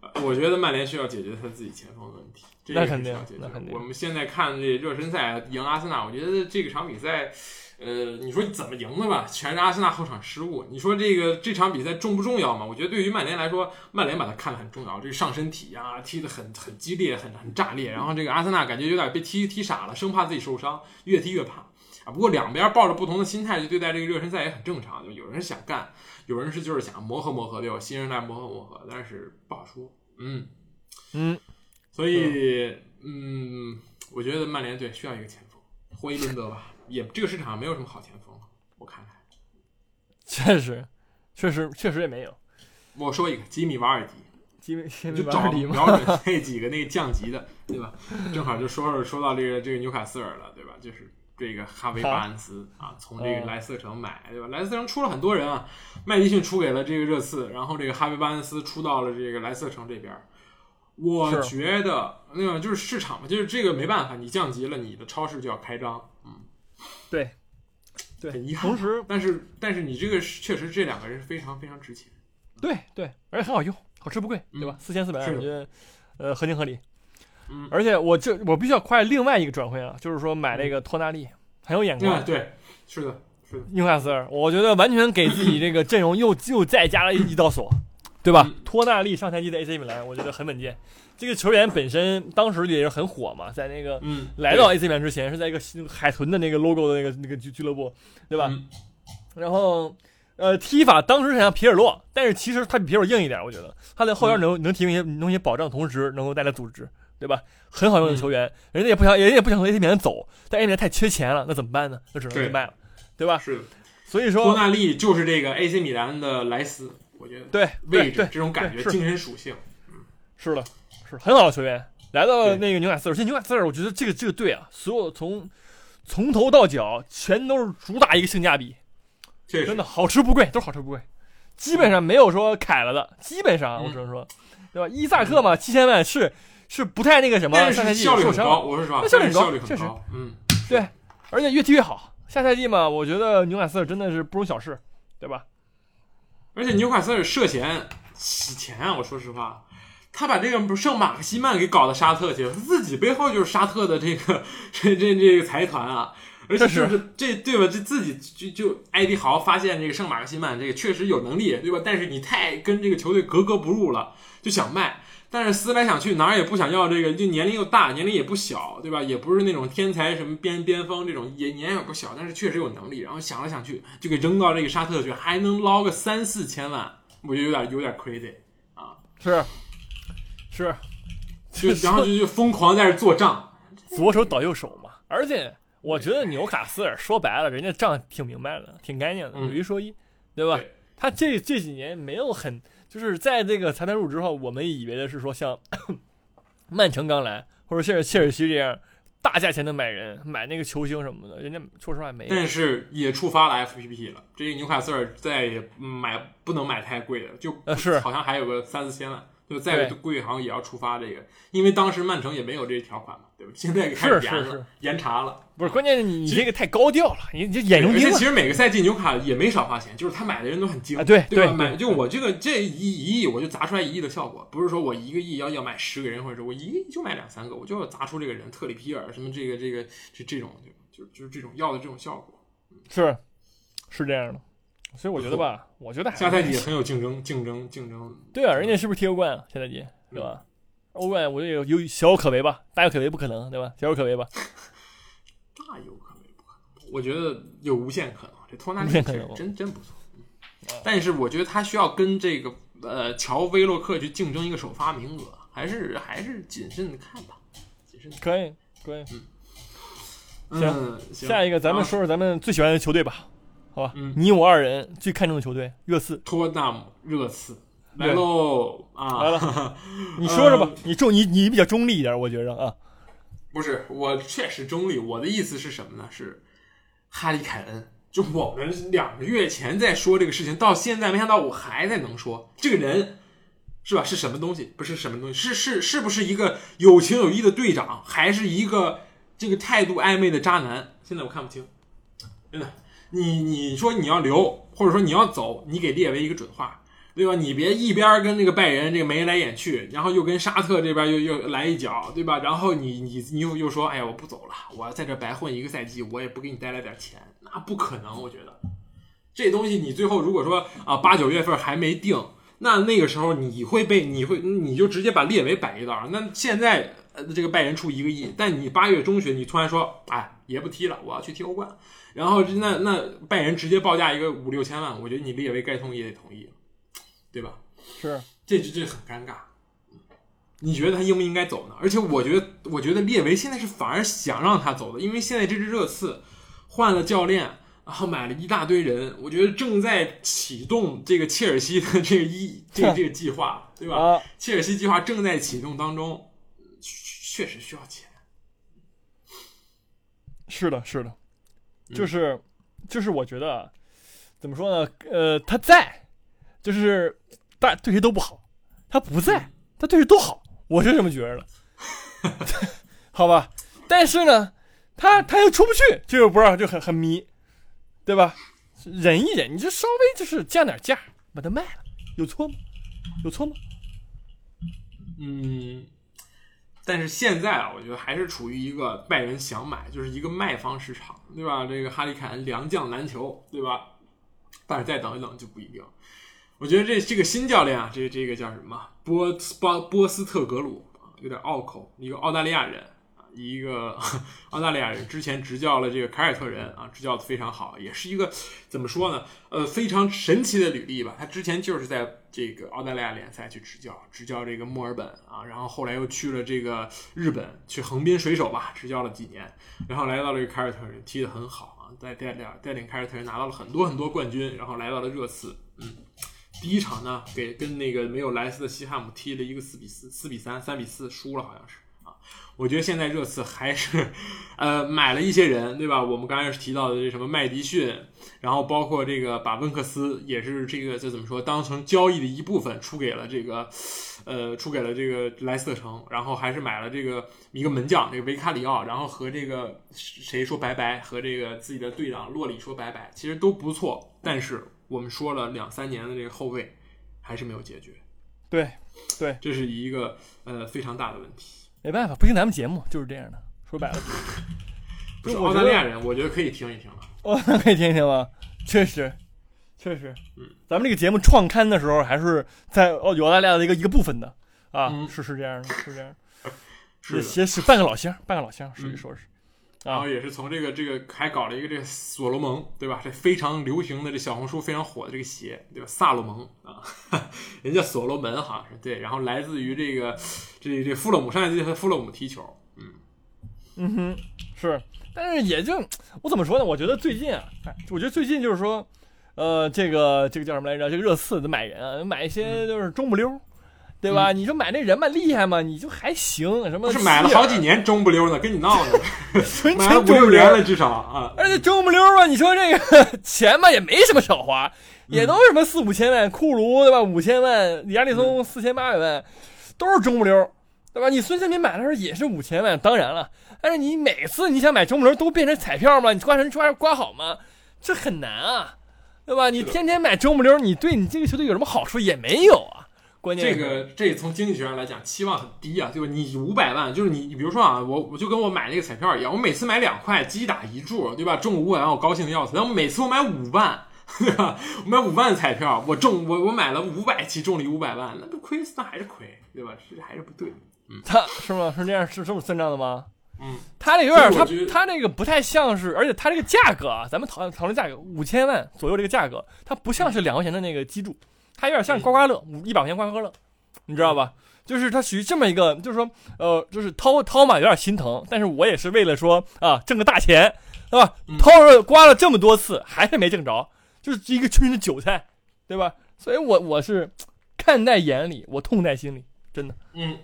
呃我觉得曼联需要解决他自己前锋的问题，这个是那肯定需要解决那肯定。我们现在看这热身赛赢阿森纳，我觉得这个场比赛，呃，你说怎么赢的吧，全是阿森纳后场失误。你说这个这场比赛重不重要嘛？我觉得对于曼联来说，曼联把它看得很重要，这个上身体啊，踢得很很激烈，很很炸裂。然后这个阿森纳感觉有点被踢踢傻了，生怕自己受伤，越踢越怕。啊，不过两边抱着不同的心态去对待这个热身赛也很正常，就有人是想干，有人是就是想磨合磨合，对吧？新人来磨合磨合，但是不好说。嗯，嗯，所以嗯，我觉得曼联队需要一个前锋，霍伊伦德吧，也这个市场上没有什么好前锋，我看看。确实，确实，确实也没有。我说一个吉米瓦尔迪，基本基你就找瞄，准那几个那个降级的，对吧？正好就说说说到这个这个纽卡斯尔了，对吧？就是这个哈维巴恩斯啊，从这个哦莱斯特城买，对吧？莱斯特城出了很多人啊，麦迪逊出给了这个热刺，然后这个哈维巴恩斯出到了这个莱斯特城这边儿。我觉得那个就是市场嘛，就是这个没办法，你降级了，你的超市就要开张，嗯，对，对很遗憾同时，但是但是你这个是确实这两个人非常非常值钱，对对，而且很好用，好吃不贵，对吧？四千四百二，我觉得呃合情合理。嗯，而且我这我必须要夸另外一个转会啊，就是说买那个托纳利，很有眼光嗯，。对，是的，是的，纽卡斯尔，我觉得完全给自己这个阵容又 又再加了一道锁，对吧？嗯托纳利上赛季的 AC 米兰，我觉得很稳健。这个球员本身当时也是很火嘛，在那个嗯，来到 AC 米兰之前是在一个海豚的那个 logo 的那个那个俱俱乐部，对吧？嗯然后呃，踢法当时很像皮尔洛，但是其实他比皮尔洛硬一点，我觉得他在后嗯腰能、能提供一些能一些保障，同时能够带来组织，对吧？很好用的球员，人家也不想，人家也不想从 AC 米兰走，但 AC 米兰太缺钱了，那怎么办呢？那只能对被卖了，对吧？是的。所以说，托纳利就是这个 AC 米兰的莱斯，我觉得对位置对对，这种感觉、是精神属性，是的，是很好的球员，来到对那个纽卡斯尔，现在纽卡斯尔，我觉得这个这个队啊，所有从从头到脚全都是主打一个性价比，真的好吃不贵，都是好吃不贵，基本上没有说凯了的，基本上嗯我只能说，对吧？伊萨克嘛，七千万是是不太那个什么，但上赛季我说，那效率很高效率很确实高，嗯，对，而且越踢越好。下赛季嘛，我觉得纽卡斯尔真的是不容小视，对吧？而且纽卡斯尔涉嫌洗钱啊，我说实话。他把这个圣马克西曼给搞到沙特去了，他，自己背后就是沙特的这个这这这个财团啊，而且确实就是这对吧？这自己就就埃迪豪发现这个圣马克西曼这个确实有能力，对吧？但是你太跟这个球队格格不入了，就想卖。但是思来想去，哪儿也不想要这个，就年龄又大，年龄也不小，对吧？也不是那种天才什么边边锋这种，也年也不小，但是确实有能力。然后想来想去，就给扔到这个沙特去，还能捞个三四千万，我觉得有点有点 crazy 啊。是是，就 然后就就疯狂在这做账，左手倒右手嘛。而且我觉得纽卡斯尔说白了，人家账挺明白的，挺干净的，嗯有一说一，对吧？对他这这几年没有很，就是在这个财团入职后，我们以为的是说像 曼城刚来，或者切尔切尔西这样大价钱的买人，买那个球星什么的，人家说实话没。但是也触发了 FPP 了。这个纽卡斯尔再也买不能买太贵的，就呃是好像还有个三四千万，就再对贵好像也要触发这个，因为当时曼城也没有这条款嘛，对吧？现在开始严了，严查了。不是，关键是你你这个太高调了，你你这眼中而且其实每个赛季纽卡也没少花钱，就是他买的人都很精，啊对对吧？买就我这个这一一亿我就砸出来一亿的效果，不是说我一个亿要要买十个人，或者说我一个亿就买两三个，我就要砸出这个人，特里皮尔什么这个这个这这种就就就是这种要的这种效果。是是这样的。所以我觉得吧，我觉得还是下赛季也很有竞争竞争竞争，对啊，人家是不是踢欧冠啊？下赛季对吧？欧冠我觉得有有小有可为吧，大有可为不可能，对吧？小有可为吧。大有可为不可能，我觉得有无限可能。这托纳利无限可能真真不错，嗯但是我觉得他需要跟这个呃乔威洛克去竞争一个首发名额，还是还是谨慎的看吧，谨慎。可以可以。嗯，行下一个，咱们啊说说咱们最喜欢的球队吧，好吧？嗯你我二人最看重的球队，热刺。托纳姆热刺来对喽啊！来了 你说说吧呃，你中你你比较中立一点，我觉着啊。不是，我确实中立。我的意思是什么呢？是哈利凯恩。就我们两个月前在说这个事情，到现在没想到我还在能说这个人是吧？是什么东西？不是什么东西？是是是不是一个有情有义的队长，还是一个这个态度暧昧的渣男？现在我看不清，真的。你你说你要留，或者说你要走，你给列为一个准话，对吧？你别一边跟那个拜仁这个眉来眼去，然后又跟沙特这边又又来一脚，对吧？然后你你你又又说，哎呀，我不走了，我要在这白混一个赛季，我也不给你带来点钱，那不可能，我觉得这东西你最后如果说啊八九月份还没定，那那个时候你会被你会你就直接把列维摆一道，那现在呃这个拜仁出一个亿，但你八月中旬你突然说，哎，也不踢了，我要去踢欧冠。然后那那拜仁直接报价一个五六千万，我觉得你列维该同意也得同意，对吧？是，这这这很尴尬。你觉得他应不应该走呢？而且我觉得，我觉得列维现在是反而想让他走的，因为现在这支热刺换了教练，然后买了一大堆人，我觉得正在启动这个切尔西的这个一这个这个计划，对吧？啊，切尔西计划正在启动当中，确确实需要钱。是的，是的，嗯就是就是我觉得怎么说呢？呃，他在，就是大对谁都不好；他不在，他对谁都好。我是这么觉着的 好吧？但是呢，他他又出不去，这个不知道就很很迷，对吧？忍一忍，你就稍微就是降点价，把它卖了，有错吗？有错吗？嗯，但是现在啊，我觉得还是处于一个拜仁想买，就是一个卖方市场，对吧？这个哈里凯恩良将难求，对吧？但是再等一等就不一定。我觉得这这个新教练啊，这这个叫什么？波斯波波斯特格鲁，有点拗口，一个澳大利亚人，一个澳大利亚人，之前执教了这个凯尔特人啊，执教的非常好，也是一个怎么说呢？呃，非常神奇的履历吧。他之前就是在这个澳大利亚联赛去执教，执教这个墨尔本啊，然后后来又去了这个日本，去横滨水手吧，执教了几年，然后来到了这个凯尔特人，踢得很好啊，带带领带领凯尔特人拿到了很多很多冠军，然后来到了热刺，嗯。第一场呢，给跟那个没有莱斯的西汉姆踢了一个四比四、四比三、三比四输了，好像是。我觉得现在热刺还是，呃，买了一些人，对吧？我们刚才是提到的这什么麦迪逊，然后包括这个把温克斯也是这个这怎么说，当成交易的一部分出给了这个，呃，出给了这个莱斯特城，然后还是买了这个一个门将这个维卡里奥，然后和这个谁说拜拜，和这个自己的队长洛里说拜拜，其实都不错，但是我们说了两三年的这个后卫还是没有解决，对，对，这是一个呃非常大的问题。没办法，不听咱们节目就是这样的。说白了，不是澳大利亚人，我觉得可以听一听了。哦，那 可以听一听吗？确实，确实，嗯，咱们这个节目创刊的时候，还是在澳澳大利亚的一个一个部分的。啊，嗯。是是这样的，是这样的，是是半个老乡，半个老乡，属于嗯。说是，然后也是从这个这个还搞了一个这个所罗门，对吧？这非常流行的这小红书非常火的这个鞋，对吧？萨洛蒙啊，人家所罗门好像是对，然后来自于这个这这富勒姆，上一季和富勒姆踢球，嗯嗯哼，是，但是也就我怎么说呢？我觉得最近啊，哎，我觉得最近就是说，呃，这个这个叫什么来着？这个热刺的买人啊，买一些就是中不溜。对吧？你说买那人嘛厉害嘛？你就还行，什么是买了好几年中不溜呢，跟你闹呢，纯 买了五六年了至少啊。而且中不溜吧，你说这个钱吧也没什么少花，也都是什么四五千万，库卢对吧？五千万，李亚利松四千八百万，都是中不溜，对吧？你孙兴民买的时候也是五千万，当然了，但是你每次你想买中不溜都变成彩票吗？你刮成刮刮好吗？这很难啊，对吧？你天天买中不溜，你对你这个球队有什么好处也没有啊。关键这个这从经济学上来讲，期望很低啊，对吧？你五百万，就是你，你比如说啊，我我就跟我买那个彩票一样，我每次买两块，击打一注，对吧？中五百万，我高兴的要死。然后每次我买五万，对吧？我买五万彩票，我中我我买了五百期，中了一五百万，那不亏，那还是亏，对吧？这还是不对。嗯他是吗？是这样是这么算账的吗？嗯，他那有点，他他那个不太像是，而且他这个价格啊，咱们讨论讨论价格，五千万左右这个价格，它不像是两块钱的那个基柱，它有点像刮刮乐，五一百块钱刮刮乐，你知道吧？就是它属于这么一个，就是说，呃，就是掏掏嘛，有点心疼，但是我也是为了说啊，挣个大钱，对吧？掏了刮了这么多次，还是没挣着，就是一个群的韭菜，对吧？所以我我是看在眼里，我痛在心里，真的。嗯，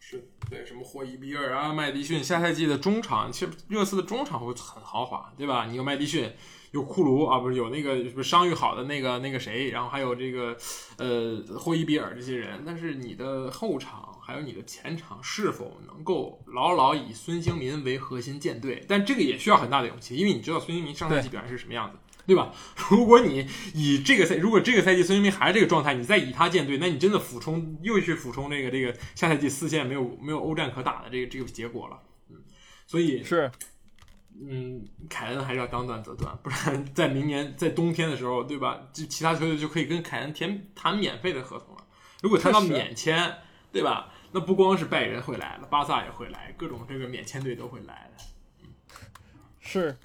是对什么霍伊比尔啊、麦迪逊，下赛季的中场，其实热刺的中场会很豪华，对吧？你有麦迪逊。有库卢啊，不是有那个什么伤愈好的那个那个谁，然后还有这个呃霍伊比尔这些人，但是你的后场还有你的前场是否能够牢牢以孙兴民为核心建队？但这个也需要很大的勇气，因为你知道孙兴民上赛季表现是什么样子，对吧？如果你以这个赛，如果这个赛季孙兴民还是这个状态，你再以他建队，那你真的俯冲又去俯冲这个这个下赛季四线没有没有欧战可打的这个这个结果了，嗯，所以是。嗯，凯恩还是要当断则断，不然 在明年在冬天的时候，对吧？就其他球队就可以跟凯恩谈谈免费的合同了。如果谈到免签，对吧？那不光是拜仁会来了，巴萨也会来，各种这个免签队都会来的。是，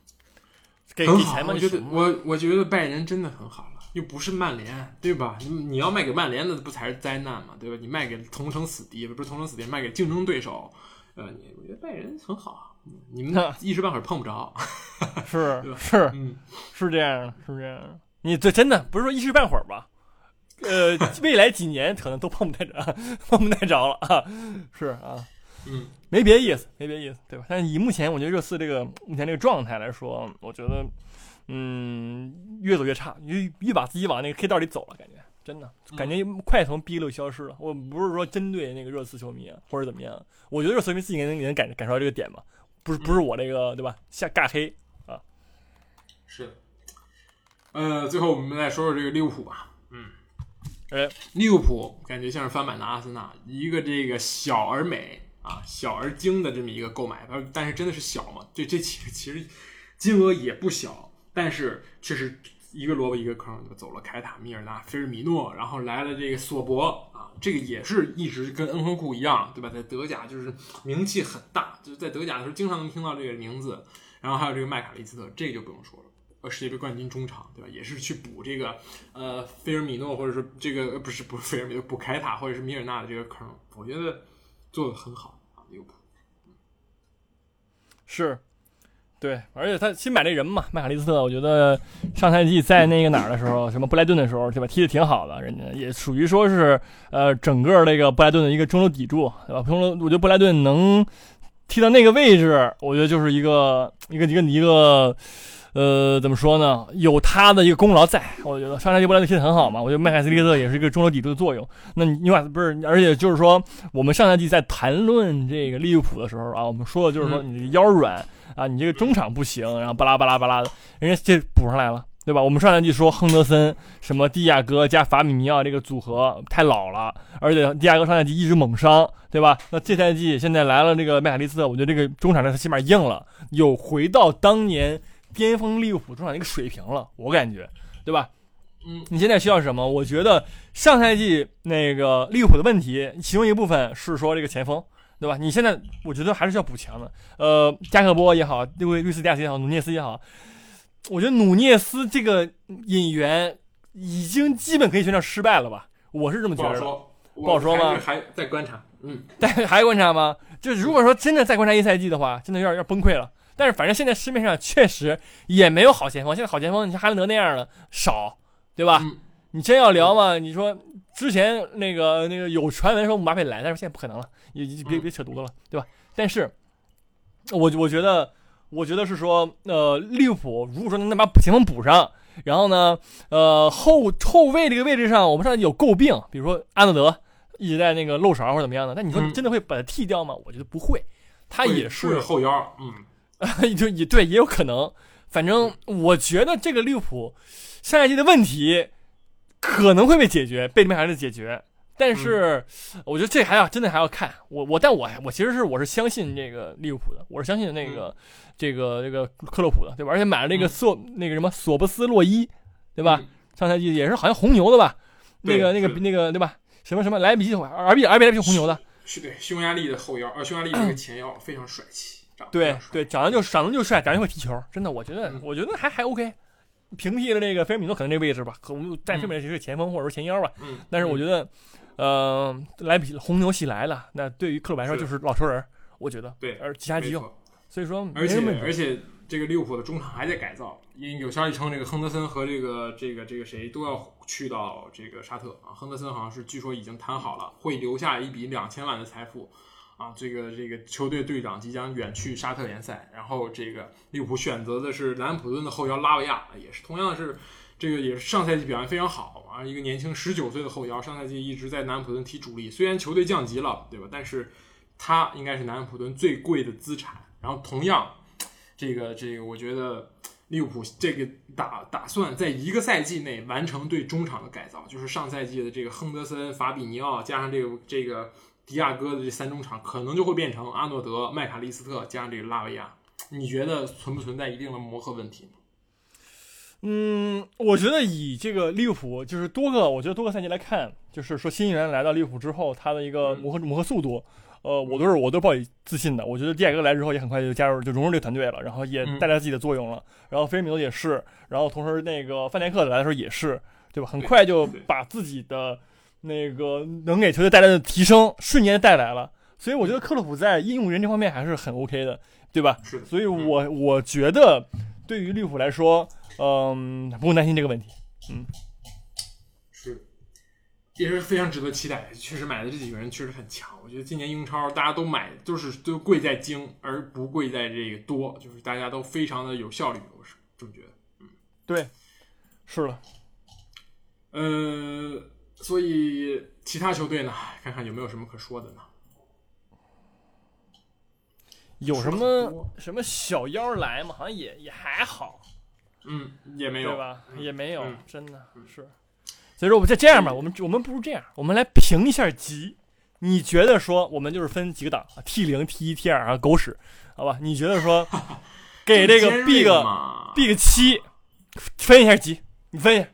很好。我觉得我我觉得拜仁真的很好了，又不是曼联，对吧？你你要卖给曼联，那不才是灾难嘛，对吧？你卖给同城死敌，不是同城死敌，卖给竞争对手，呃，你我觉得拜仁很好。你们一时半会儿碰不着，是是，是这样，是这样。你这真的不是说一时半会儿吧？呃，未来几年可能都碰不太着，碰不太着了啊。是啊，嗯，没别的意思，没别的意思，对吧？但是以目前我觉得热刺这个目前这个状态来说，我觉得，嗯，越走越差，越越把自己往那个黑道里走了，感觉真的感觉快从 B 六消失了。我不是说针对那个热刺球迷或者怎么样，我觉得热刺球迷自己能感感受到这个点嘛。不是不是我这个对吧？下尬黑啊，是。呃，最后我们再说说这个利物浦吧。嗯，哎，利物浦感觉像是翻版的阿森纳，一个这个小而美啊，小而精的这么一个购买，但是真的是小嘛？这这其实其实金额也不小，但是确实一个萝卜一个坑就，走了凯塔、米尔纳、菲尔米诺，然后来了这个索博。这个也是一直跟恩亨库一样，对吧？在德甲就是名气很大，就是在德甲的时候经常能听到这个名字。然后还有这个麦卡利斯特，这个就不用说了，呃，世界杯冠军中场，对吧？也是去补这个呃菲尔米诺或者是这个不是不是菲尔米诺补凯塔或者是米尔纳的这个坑，我觉得做的很好啊，利物浦。是。对，而且他新买那人嘛，麦卡利斯特，我觉得上赛季在那个哪儿的时候，什么布莱顿的时候，对吧？踢的挺好的，人家也属于说是呃整个那个布莱顿的一个中流砥柱，对吧？中流，我觉得布莱顿能踢到那个位置，我觉得就是一个一个一个一个呃怎么说呢？有他的一个功劳在，我觉得上赛季布莱顿踢的很好嘛，我觉得麦卡利特也是一个中流砥柱的作用。那你把不是，而且就是说，我们上赛季在谈论这个利物浦的时候啊，我们说的就是说你腰软。啊，你这个中场不行，然后巴拉巴拉巴拉的，人家这补上来了，对吧？我们上赛季说亨德森、什么蒂亚戈加法米尼奥这个组合太老了，而且蒂亚戈上赛季一直猛伤，对吧？那这赛季现在来了这个麦卡利斯特，我觉得这个中场呢他起码硬了，有回到当年巅峰利物浦中场一个水平了，我感觉，对吧？嗯，你现在需要什么？我觉得上赛季那个利物浦的问题，其中一部分是说这个前锋。对吧？你现在我觉得还是需要补强的。呃，加克波也好，这位瑞斯迪亚斯也好，努涅斯也好，我觉得努涅斯这个引援已经基本可以宣称失败了吧？我是这么觉得。不好说吗？还在观察。嗯，但还观察吗？就如果说真的再观察一赛季的话，真的有点要崩溃了。但是反正现在市面上确实也没有好前锋。现在好前锋，你像哈兰德那样的少，对吧？你真要聊嘛？你说之前那个那个有传闻说姆巴佩来，但是现在不可能了，也别别扯犊子了，对吧？但是，我我觉得，我觉得是说，呃，利物浦如果说能把前锋补上，然后呢，呃，后后卫这个位置上，我们上有诟病，比如说安德德一直在那个漏勺或者怎么样的，那你说真的会把他替掉吗？我觉得不会，他也是后腰，嗯，就也对，也有可能。反正我觉得这个利物浦上赛季的问题。可能会被解决，被里面还是解决，但是我觉得这还要真的还要看我我，但我我其实是我是相信这个利物浦的，我是相信那个这个这个克洛普的，对吧？而且买了那个索那个什么索布斯洛伊，对吧？上赛季也是好像红牛的吧？那个那个那个对吧？什么什么莱比锡 R B R B 莱比锡红牛的，是对匈牙利的后腰，呃匈牙利那个前腰非常帅气，对对，长得就长得就帅，长得会踢球，真的，我觉得我觉得还还 OK。平替了这个菲尔米诺可能这个位置吧，可我们暂时认为是前锋或者说前腰吧。嗯，但是我觉得，呃，莱比红牛喜来了，那对于克鲁来说就是老熟人，我觉得。对，而其他急用，所以说而且而且这个利物浦的中场还在改造，因有消息称这个亨德森和这个这个这个谁都要去到这个沙特啊。亨德森好像是据说已经谈好了，会留下一笔两千万的财富啊。这个这个球队队长即将远去沙特联赛，然后这个利物浦选择的是南安普顿的后腰拉维亚，也是同样是这个也是上赛季表现非常好啊，一个年轻十九岁的后腰，上赛季一直在南安普顿踢主力，虽然球队降级了，对吧？但是他应该是南安普顿最贵的资产。然后同样，这个这个，我觉得利物浦这个打打算在一个赛季内完成对中场的改造，就是上赛季的这个亨德森、法比尼奥加上这个这个迪亚哥的这三中场，可能就会变成阿诺德、麦卡利斯特加上这个拉维亚。你觉得存不存在一定的磨合问题？嗯，我觉得以这个利物浦就是多个，我觉得多个赛季来看，就是说新援来到利物浦之后，他的一个磨合磨合速度，呃，我都是我都抱以自信的。我觉得迪亚哥来之后也很快就加入就融入这个团队了，然后也嗯带来自己的作用了。然后菲尔米诺也是，然后同时那个范戴克来的时候也是，对吧？很快就把自己的那个能给球队带来的提升瞬间带来了。所以我觉得克洛普在应用人这方面还是很 OK 的，对吧？是，所以我我觉得对于利物浦来说，嗯，不用担心这个问题。嗯是，也是非常值得期待。确实买的这几个人确实很强。我觉得今年英超大家都买就是都贵在精，而不贵在这个多，就是大家都非常的有效率，我是这么觉得。嗯对，是了，呃，所以其他球队呢，看看有没有什么可说的呢？有什么什么小妖来嘛？好像也也还好，嗯，也没有对吧？也没有，嗯真的是。所以说，我们就这样吧，我们我们不如这样，我们来评一下级。你觉得说我们就是分几个档啊？T 零、T 一、T 二啊，狗屎，好吧？你觉得说 给这个 B 锐个嘛 B 个七，分一下级，你分一下。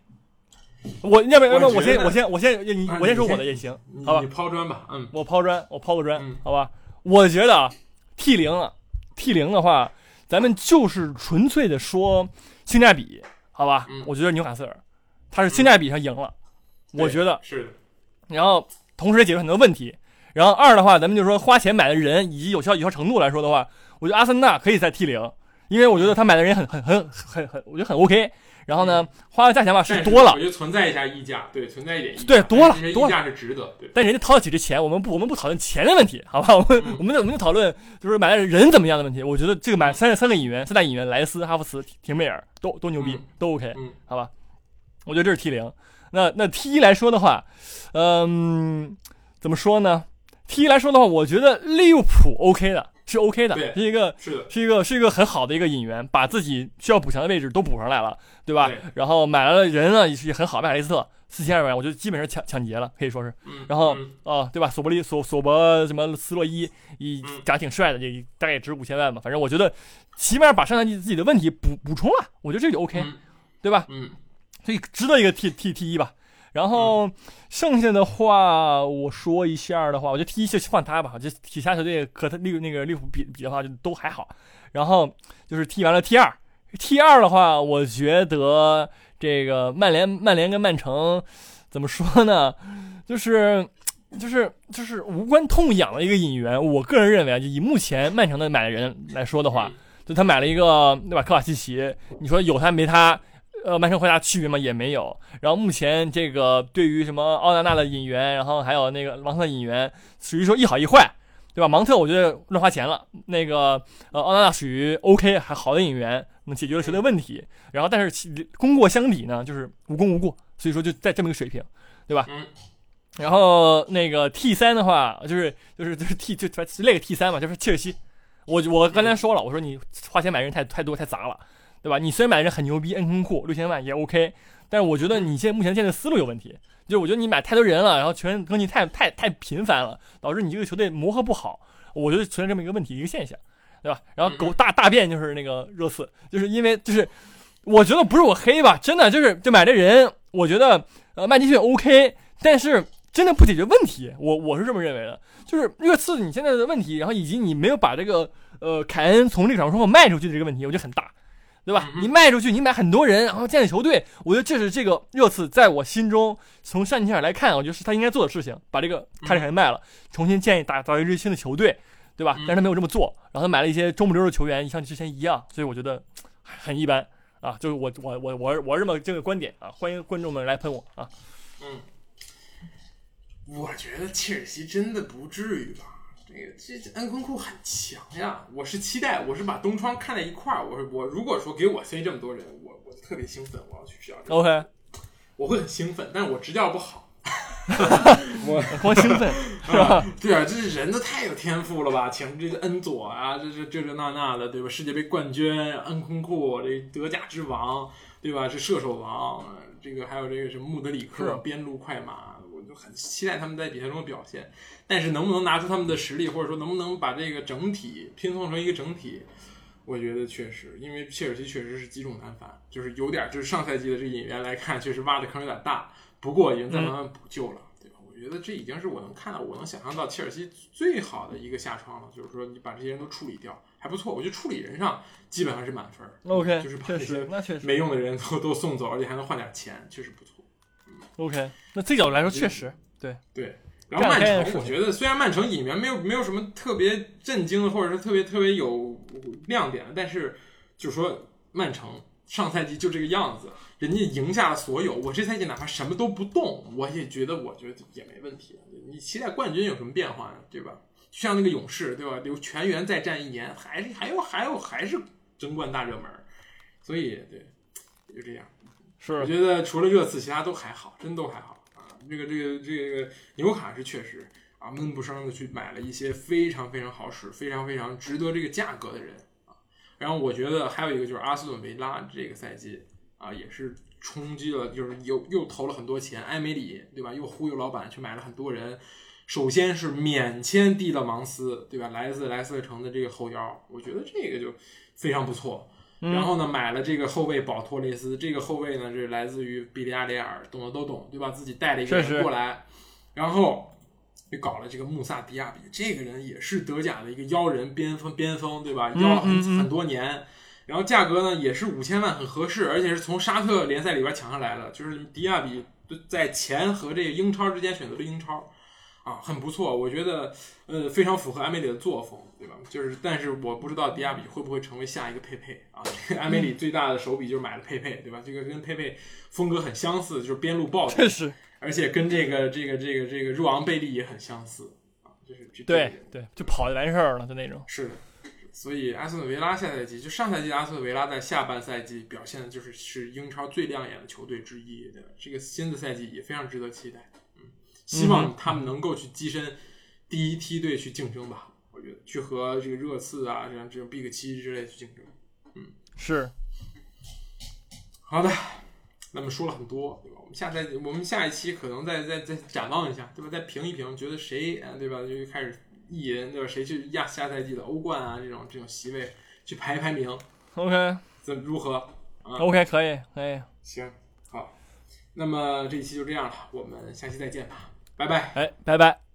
我要不然要不然我先我先我先你啊我先说我的也行，好吧你你抛砖吧，嗯我抛砖，我抛个砖，嗯好吧？我觉得啊，T 零啊，T 零的话，咱们就是纯粹的说性价比，好吧？嗯我觉得纽卡斯尔他是性价比上赢了，我觉得。是的，然后同时也解决很多问题。然后二的话，咱们就说花钱买的人以及有效有效程度来说的话，我觉得阿森纳可以在 T 零，因为我觉得他买的人很很很很很，我觉得很 OK。然后呢，花的价钱吧是多了我，觉得存在一下溢价，对，存在一点溢价，对多了溢价是值得，对，但人家掏得起这钱，我们不我们不讨论钱的问题，好吧？我们、嗯我们我们就讨论就是买的人怎么样的问题。我觉得这个买三三个演员，三大演员，莱斯、哈弗茨、廷贝尔都都牛逼，嗯都 OK，、嗯好吧？我觉得这是 T 零。那那 T 一来说的话，嗯，怎么说呢？T 一来说的话，我觉得利物浦 OK 的，是 OK 的，对是一个是的，是一个是一个很好的一个引援，把自己需要补强的位置都补上来了，对吧？对然后买来了人呢也是也很好，麦卡雷斯特四千二百万，我觉得基本上抢抢劫了，可以说是。嗯，然后嗯啊、对吧？索伯利索索伯什么斯洛伊，一嗯长得挺帅的，也大概也值五千万吧。反正我觉得，起码把上赛季自己的问题补补充了，我觉得这就 OK，、嗯对吧？嗯所以值得一个 T T T 一吧。然后剩下的话，我说一下的话，我觉得 T 一就放他吧，就其他球队和他利那个利物浦比比的话，就都还好。然后就是踢完了 T 二，T 二的话，我觉得这个曼联曼联跟曼城怎么说呢？就是就是就是无关痛痒的一个引援。我个人认为啊，就以目前曼城的买的人来说的话，嗯就他买了一个对吧？科瓦西奇，你说有他没他？呃，曼城回答区别吗？也没有。然后目前这个对于什么奥纳纳的引援，然后还有那个芒特引援，属于说一好一坏，对吧？芒特我觉得乱花钱了，那个呃奥纳纳属于 OK 还好的引援，能解决了球队问题。然后但是其功过相抵呢，就是无功无过，所以说就在这么一个水平，对吧？嗯然后那个 T 三的话，就是就是就是 T 就就那个 T 三嘛，就是切尔西。我我刚才说了，我说你花钱买人太太多太杂了，对吧？你虽然买的人很牛逼，恩空库六千万也 OK，但是我觉得你现在目前现在思路有问题，就是我觉得你买太多人了，然后球员更新太太太频繁了，导致你这个球队磨合不好，我觉得存在这么一个问题一个现象，对吧？然后狗大大便就是那个热刺，就是因为就是我觉得不是我黑吧，真的就是就买这人，我觉得呃麦迪逊 OK，但是真的不解决问题，我我是这么认为的，就是热刺你现在的问题，然后以及你没有把这个呃凯恩从这个场上卖出去的这个问题，我觉得很大。对吧？嗯你卖出去，你买很多人，然后建立球队，我觉得这是这个热刺在我心中从上切尔来看，我觉得是他应该做的事情，把这个卡里凯恩卖了，重新建立打造一支新的球队，对吧？嗯但是他没有这么做，然后他买了一些中不溜的球员，像之前一样，所以我觉得很一般啊。就是我我我我我这么这个观点啊，欢迎观众们来喷我啊。嗯，我觉得切尔西真的不至于吧？这个这这恩昆库很强呀！我是期待，我是把东窗看在一块儿。我是我如果说给我塞这么多人，我我特别兴奋，我要去执教这个，OK，我会很兴奋，但是我执教不好。我光兴奋 是吧？对啊，这是人都太有天赋了吧？请这个恩佐啊，这这这这那那的，对吧？世界杯冠军恩昆库，这德甲之王，对吧？是射手王，这个还有这个什么穆德里克边路快马，我就很期待他们在比赛中的表现。但是能不能拿出他们的实力，或者说能不能把这个整体拼凑成一个整体，我觉得确实，因为切尔西确实是积重难返，就是有点就是上赛季的这个引援来看，确实挖的坑有点大，不过已经在慢慢补救了，对吧？我觉得这已经是我能看到，我能想象到切尔西最好的一个下窗了，就是说你把这些人都处理掉，还不错。我觉得处理人上基本上是满分儿 OK，就是把那确实没用的人都都送走，而且还能换点钱，确实不错。OK。那这角度来说，确实对对，然后曼城，我觉得虽然曼城引援没有没有什么特别震惊的，或者是特别特别有亮点的，但是就是说曼城上赛季就这个样子，人家赢下了所有，我这赛季哪怕什么都不动，我也觉得我觉得也没问题。你期待冠军有什么变化呢？对吧？就像那个勇士，对吧？留全员再战一年，还是还有还有还是争冠大热门，所以对，就这样。是我觉得除了热刺，其他都还好，真都还好啊。这个这个这个纽卡是确实啊，闷不声的去买了一些非常非常好使、非常非常值得这个价格的人啊。然后我觉得还有一个就是阿斯顿维拉这个赛季啊，也是冲击了，就是又又投了很多钱，埃梅里对吧？又忽悠老板去买了很多人。首先是免签蒂勒芒斯，对吧？来自莱斯特城的这个后腰，我觉得这个就非常不错。嗯然后呢，买了这个后卫保托雷斯，这个后卫呢是来自于比利亚雷尔，懂的都懂，对吧？自己带了一个人过来，然后又搞了这个穆萨迪亚比，这个人也是德甲的一个妖人边锋边锋，对吧？嗯妖了很、很多年，然后价格呢也是五千万，很合适，而且是从沙特联赛里边抢上来的，就是迪亚比在钱和这个英超之间选择了英超。啊，很不错，我觉得，呃，非常符合埃梅里的作风，对吧？就是，但是我不知道迪亚比会不会成为下一个佩佩啊？这个埃梅里最大的手笔就是买了佩佩，对吧？这个跟佩佩风格很相似，就是边路暴打，确实而且跟这个这个这个这个若昂贝利也很相似啊，就是对对，就跑就完事儿了，的那种。是的，所以阿斯顿维拉下赛季就上赛季阿斯顿维拉在下半赛季表现的就是是英超最亮眼的球队之一，对吧？这个新的赛季也非常值得期待，嗯，希望他们能够去跻身第一梯队去竞争吧，我觉得去和这个热刺啊这样这种 Big 七之类去竞争。嗯是好的，那么说了很多，对吧？我们下赛季，我们下一期可能再再再展望一下，对吧？再评一评，觉得谁，啊，对吧？就开始艺人，对吧？谁去压下赛季的欧冠啊，这种这种席位去排一排名，OK 怎如何？啊，OK 可以可以，行，好，那么这一期就这样了，我们下期再见吧，拜拜。哎，拜拜。